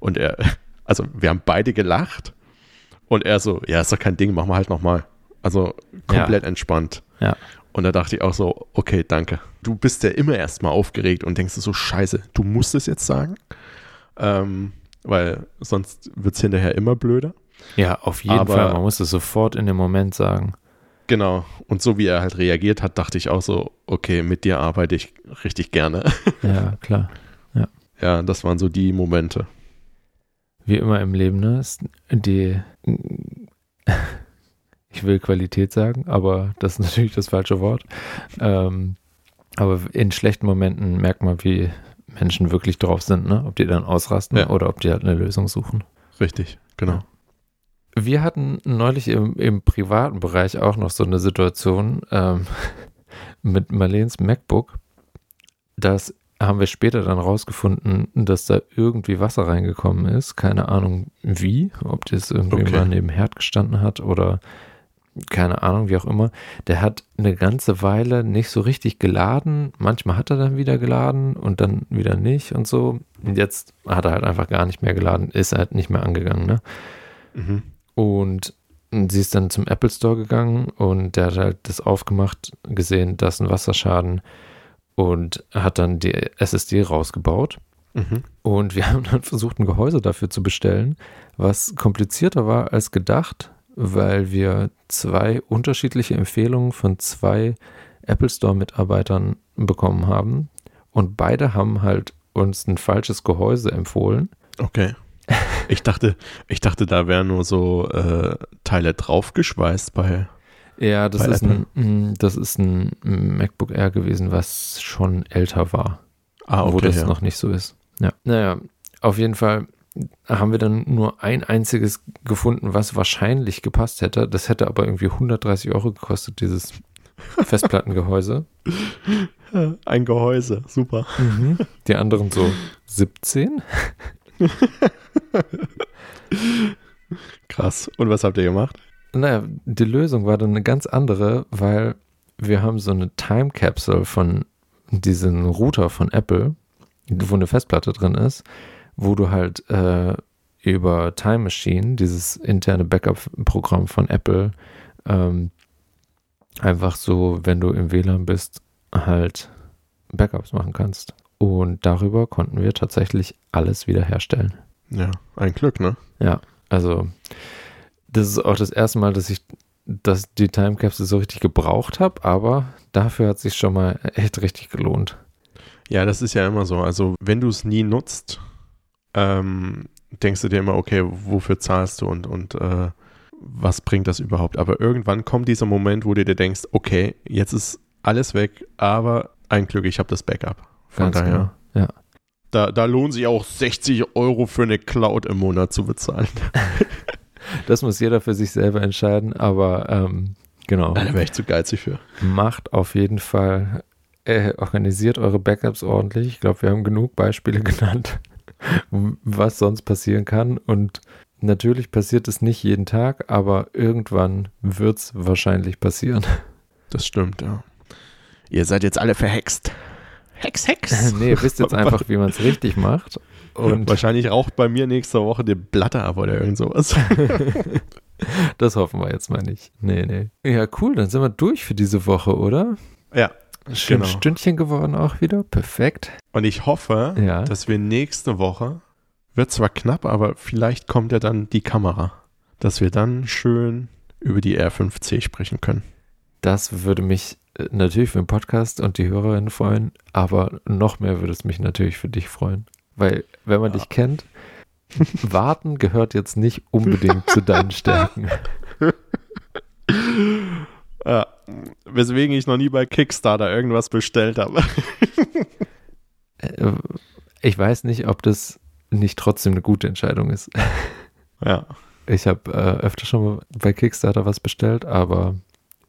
und er, also wir haben beide gelacht und er so, ja, ist doch kein Ding, machen wir halt nochmal. Also komplett ja. entspannt. Ja. Und da dachte ich auch so, okay, danke. Du bist ja immer erstmal aufgeregt und denkst so, scheiße, du musst es jetzt sagen. Ähm, weil sonst wird es hinterher immer blöder. Ja, auf jeden Aber, Fall. Man muss es sofort in dem Moment sagen. Genau. Und so wie er halt reagiert hat, dachte ich auch so, okay, mit dir arbeite ich richtig gerne. Ja, klar. Ja, ja das waren so die Momente. Wie immer im Leben, ne? Die, ich will Qualität sagen, aber das ist natürlich das falsche Wort. Ähm, aber in schlechten Momenten merkt man, wie Menschen wirklich drauf sind, ne? Ob die dann ausrasten ja. oder ob die halt eine Lösung suchen. Richtig, genau. Wir hatten neulich im, im privaten Bereich auch noch so eine Situation ähm, mit Marleens MacBook. Das haben wir später dann rausgefunden, dass da irgendwie Wasser reingekommen ist. Keine Ahnung wie, ob das irgendwie okay. mal neben Herd gestanden hat oder keine Ahnung, wie auch immer, der hat eine ganze Weile nicht so richtig geladen. Manchmal hat er dann wieder geladen und dann wieder nicht und so. Und jetzt hat er halt einfach gar nicht mehr geladen, ist halt nicht mehr angegangen, ne? Mhm. Und sie ist dann zum Apple Store gegangen und der hat halt das aufgemacht, gesehen, dass ein Wasserschaden und hat dann die SSD rausgebaut. Mhm. Und wir haben dann versucht, ein Gehäuse dafür zu bestellen, was komplizierter war als gedacht weil wir zwei unterschiedliche Empfehlungen von zwei Apple Store-Mitarbeitern bekommen haben. Und beide haben halt uns ein falsches Gehäuse empfohlen. Okay. Ich dachte, ich dachte, da wären nur so äh, Teile draufgeschweißt bei. Ja, das ist, ein, mm, das ist ein MacBook Air gewesen, was schon älter war. Ah, okay, wo das ja. noch nicht so ist. Ja. Naja, auf jeden Fall haben wir dann nur ein einziges gefunden, was wahrscheinlich gepasst hätte. Das hätte aber irgendwie 130 Euro gekostet, dieses Festplattengehäuse. Ein Gehäuse, super. Mhm. Die anderen so 17. Krass. Und was habt ihr gemacht? Naja, die Lösung war dann eine ganz andere, weil wir haben so eine Time Capsule von diesem Router von Apple, wo eine Festplatte drin ist wo du halt äh, über Time Machine, dieses interne Backup-Programm von Apple, ähm, einfach so, wenn du im WLAN bist, halt Backups machen kannst. Und darüber konnten wir tatsächlich alles wiederherstellen. Ja, ein Glück, ne? Ja, also das ist auch das erste Mal, dass ich dass die Time Capsule so richtig gebraucht habe, aber dafür hat es sich schon mal echt richtig gelohnt. Ja, das ist ja immer so. Also wenn du es nie nutzt, ähm, denkst du dir immer, okay, wofür zahlst du und, und äh, was bringt das überhaupt? Aber irgendwann kommt dieser Moment, wo du dir denkst, okay, jetzt ist alles weg, aber ein Glück, ich habe das Backup. Von Ganz daher. Genau. Ja. Da, da lohnt sich auch 60 Euro für eine Cloud im Monat zu bezahlen. das muss jeder für sich selber entscheiden, aber ähm, genau. Da wäre ich zu geizig für. Macht auf jeden Fall, äh, organisiert eure Backups ordentlich. Ich glaube, wir haben genug Beispiele genannt was sonst passieren kann. Und natürlich passiert es nicht jeden Tag, aber irgendwann wird es wahrscheinlich passieren. Das stimmt, ja. Ihr seid jetzt alle verhext. Hex, Hex. nee, ihr wisst jetzt einfach, wie man es richtig macht. Und Wahrscheinlich raucht bei mir nächste Woche die Blatte ab oder irgend sowas. das hoffen wir jetzt mal nicht. Nee, nee. Ja, cool, dann sind wir durch für diese Woche, oder? Ja, Schön genau. Stündchen geworden auch wieder. Perfekt. Und ich hoffe, ja. dass wir nächste Woche, wird zwar knapp, aber vielleicht kommt ja dann die Kamera, dass wir dann schön über die R5C sprechen können. Das würde mich äh, natürlich für den Podcast und die Hörerinnen freuen, aber noch mehr würde es mich natürlich für dich freuen. Weil, wenn man ja. dich kennt, warten gehört jetzt nicht unbedingt zu deinen Stärken. Ja, weswegen ich noch nie bei Kickstarter irgendwas bestellt habe. Äh, ich weiß nicht, ob das nicht trotzdem eine gute Entscheidung ist. Ja. Ich habe äh, öfter schon bei Kickstarter was bestellt, aber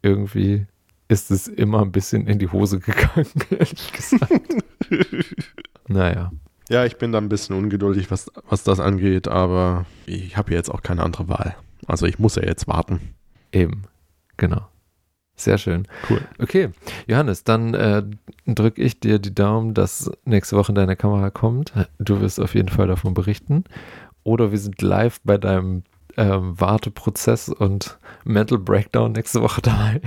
irgendwie ist es immer ein bisschen in die Hose gegangen, ehrlich gesagt. naja. Ja, ich bin da ein bisschen ungeduldig, was, was das angeht, aber ich habe jetzt auch keine andere Wahl. Also ich muss ja jetzt warten. Eben, genau. Sehr schön. Cool. Okay, Johannes, dann äh, drücke ich dir die Daumen, dass nächste Woche deine Kamera kommt. Du wirst auf jeden Fall davon berichten. Oder wir sind live bei deinem ähm, Warteprozess und Mental Breakdown nächste Woche dabei.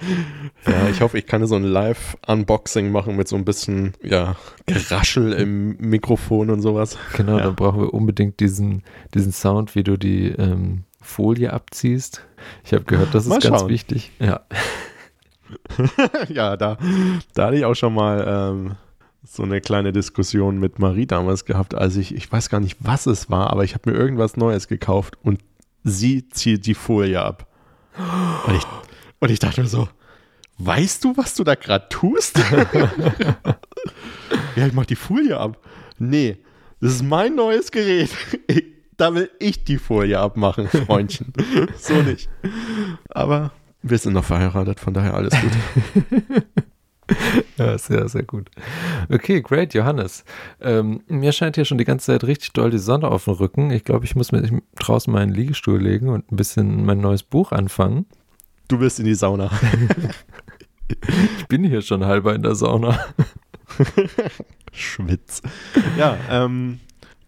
ja, ich hoffe, ich kann so ein Live-Unboxing machen mit so ein bisschen ja, Geraschel im Mikrofon und sowas. Genau, ja. dann brauchen wir unbedingt diesen, diesen Sound, wie du die ähm, Folie abziehst. Ich habe gehört, das ist Mal ganz schauen. wichtig. Ja. ja, da, da hatte ich auch schon mal ähm, so eine kleine Diskussion mit Marie damals gehabt, als ich, ich weiß gar nicht, was es war, aber ich habe mir irgendwas Neues gekauft und sie zieht die Folie ab. Und ich, und ich dachte mir so, weißt du, was du da gerade tust? ja, ich mach die Folie ab. Nee, das ist mein neues Gerät. Da will ich die Folie abmachen, Freundchen. so nicht. Aber wir sind noch verheiratet, von daher alles gut. Ja, sehr, sehr gut. Okay, great, Johannes. Ähm, mir scheint hier schon die ganze Zeit richtig doll die Sonne auf dem Rücken. Ich glaube, ich muss mir draußen meinen Liegestuhl legen und ein bisschen mein neues Buch anfangen. Du wirst in die Sauna. Ich bin hier schon halber in der Sauna. Schwitz. Ja, ähm,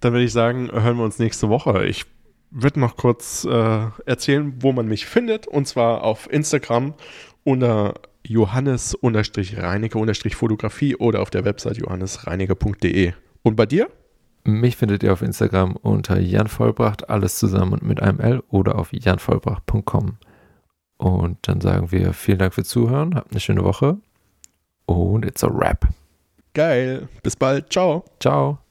dann würde ich sagen, hören wir uns nächste Woche. Ich würde noch kurz äh, erzählen, wo man mich findet. Und zwar auf Instagram unter johannes-reinecke-fotografie oder auf der Website johannesreinecke.de. Und bei dir? Mich findet ihr auf Instagram unter Jan Vollbracht, alles zusammen und mit einem L oder auf janvollbracht.com. Und dann sagen wir vielen Dank fürs Zuhören, habt eine schöne Woche und it's a wrap. Geil. Bis bald. Ciao. Ciao.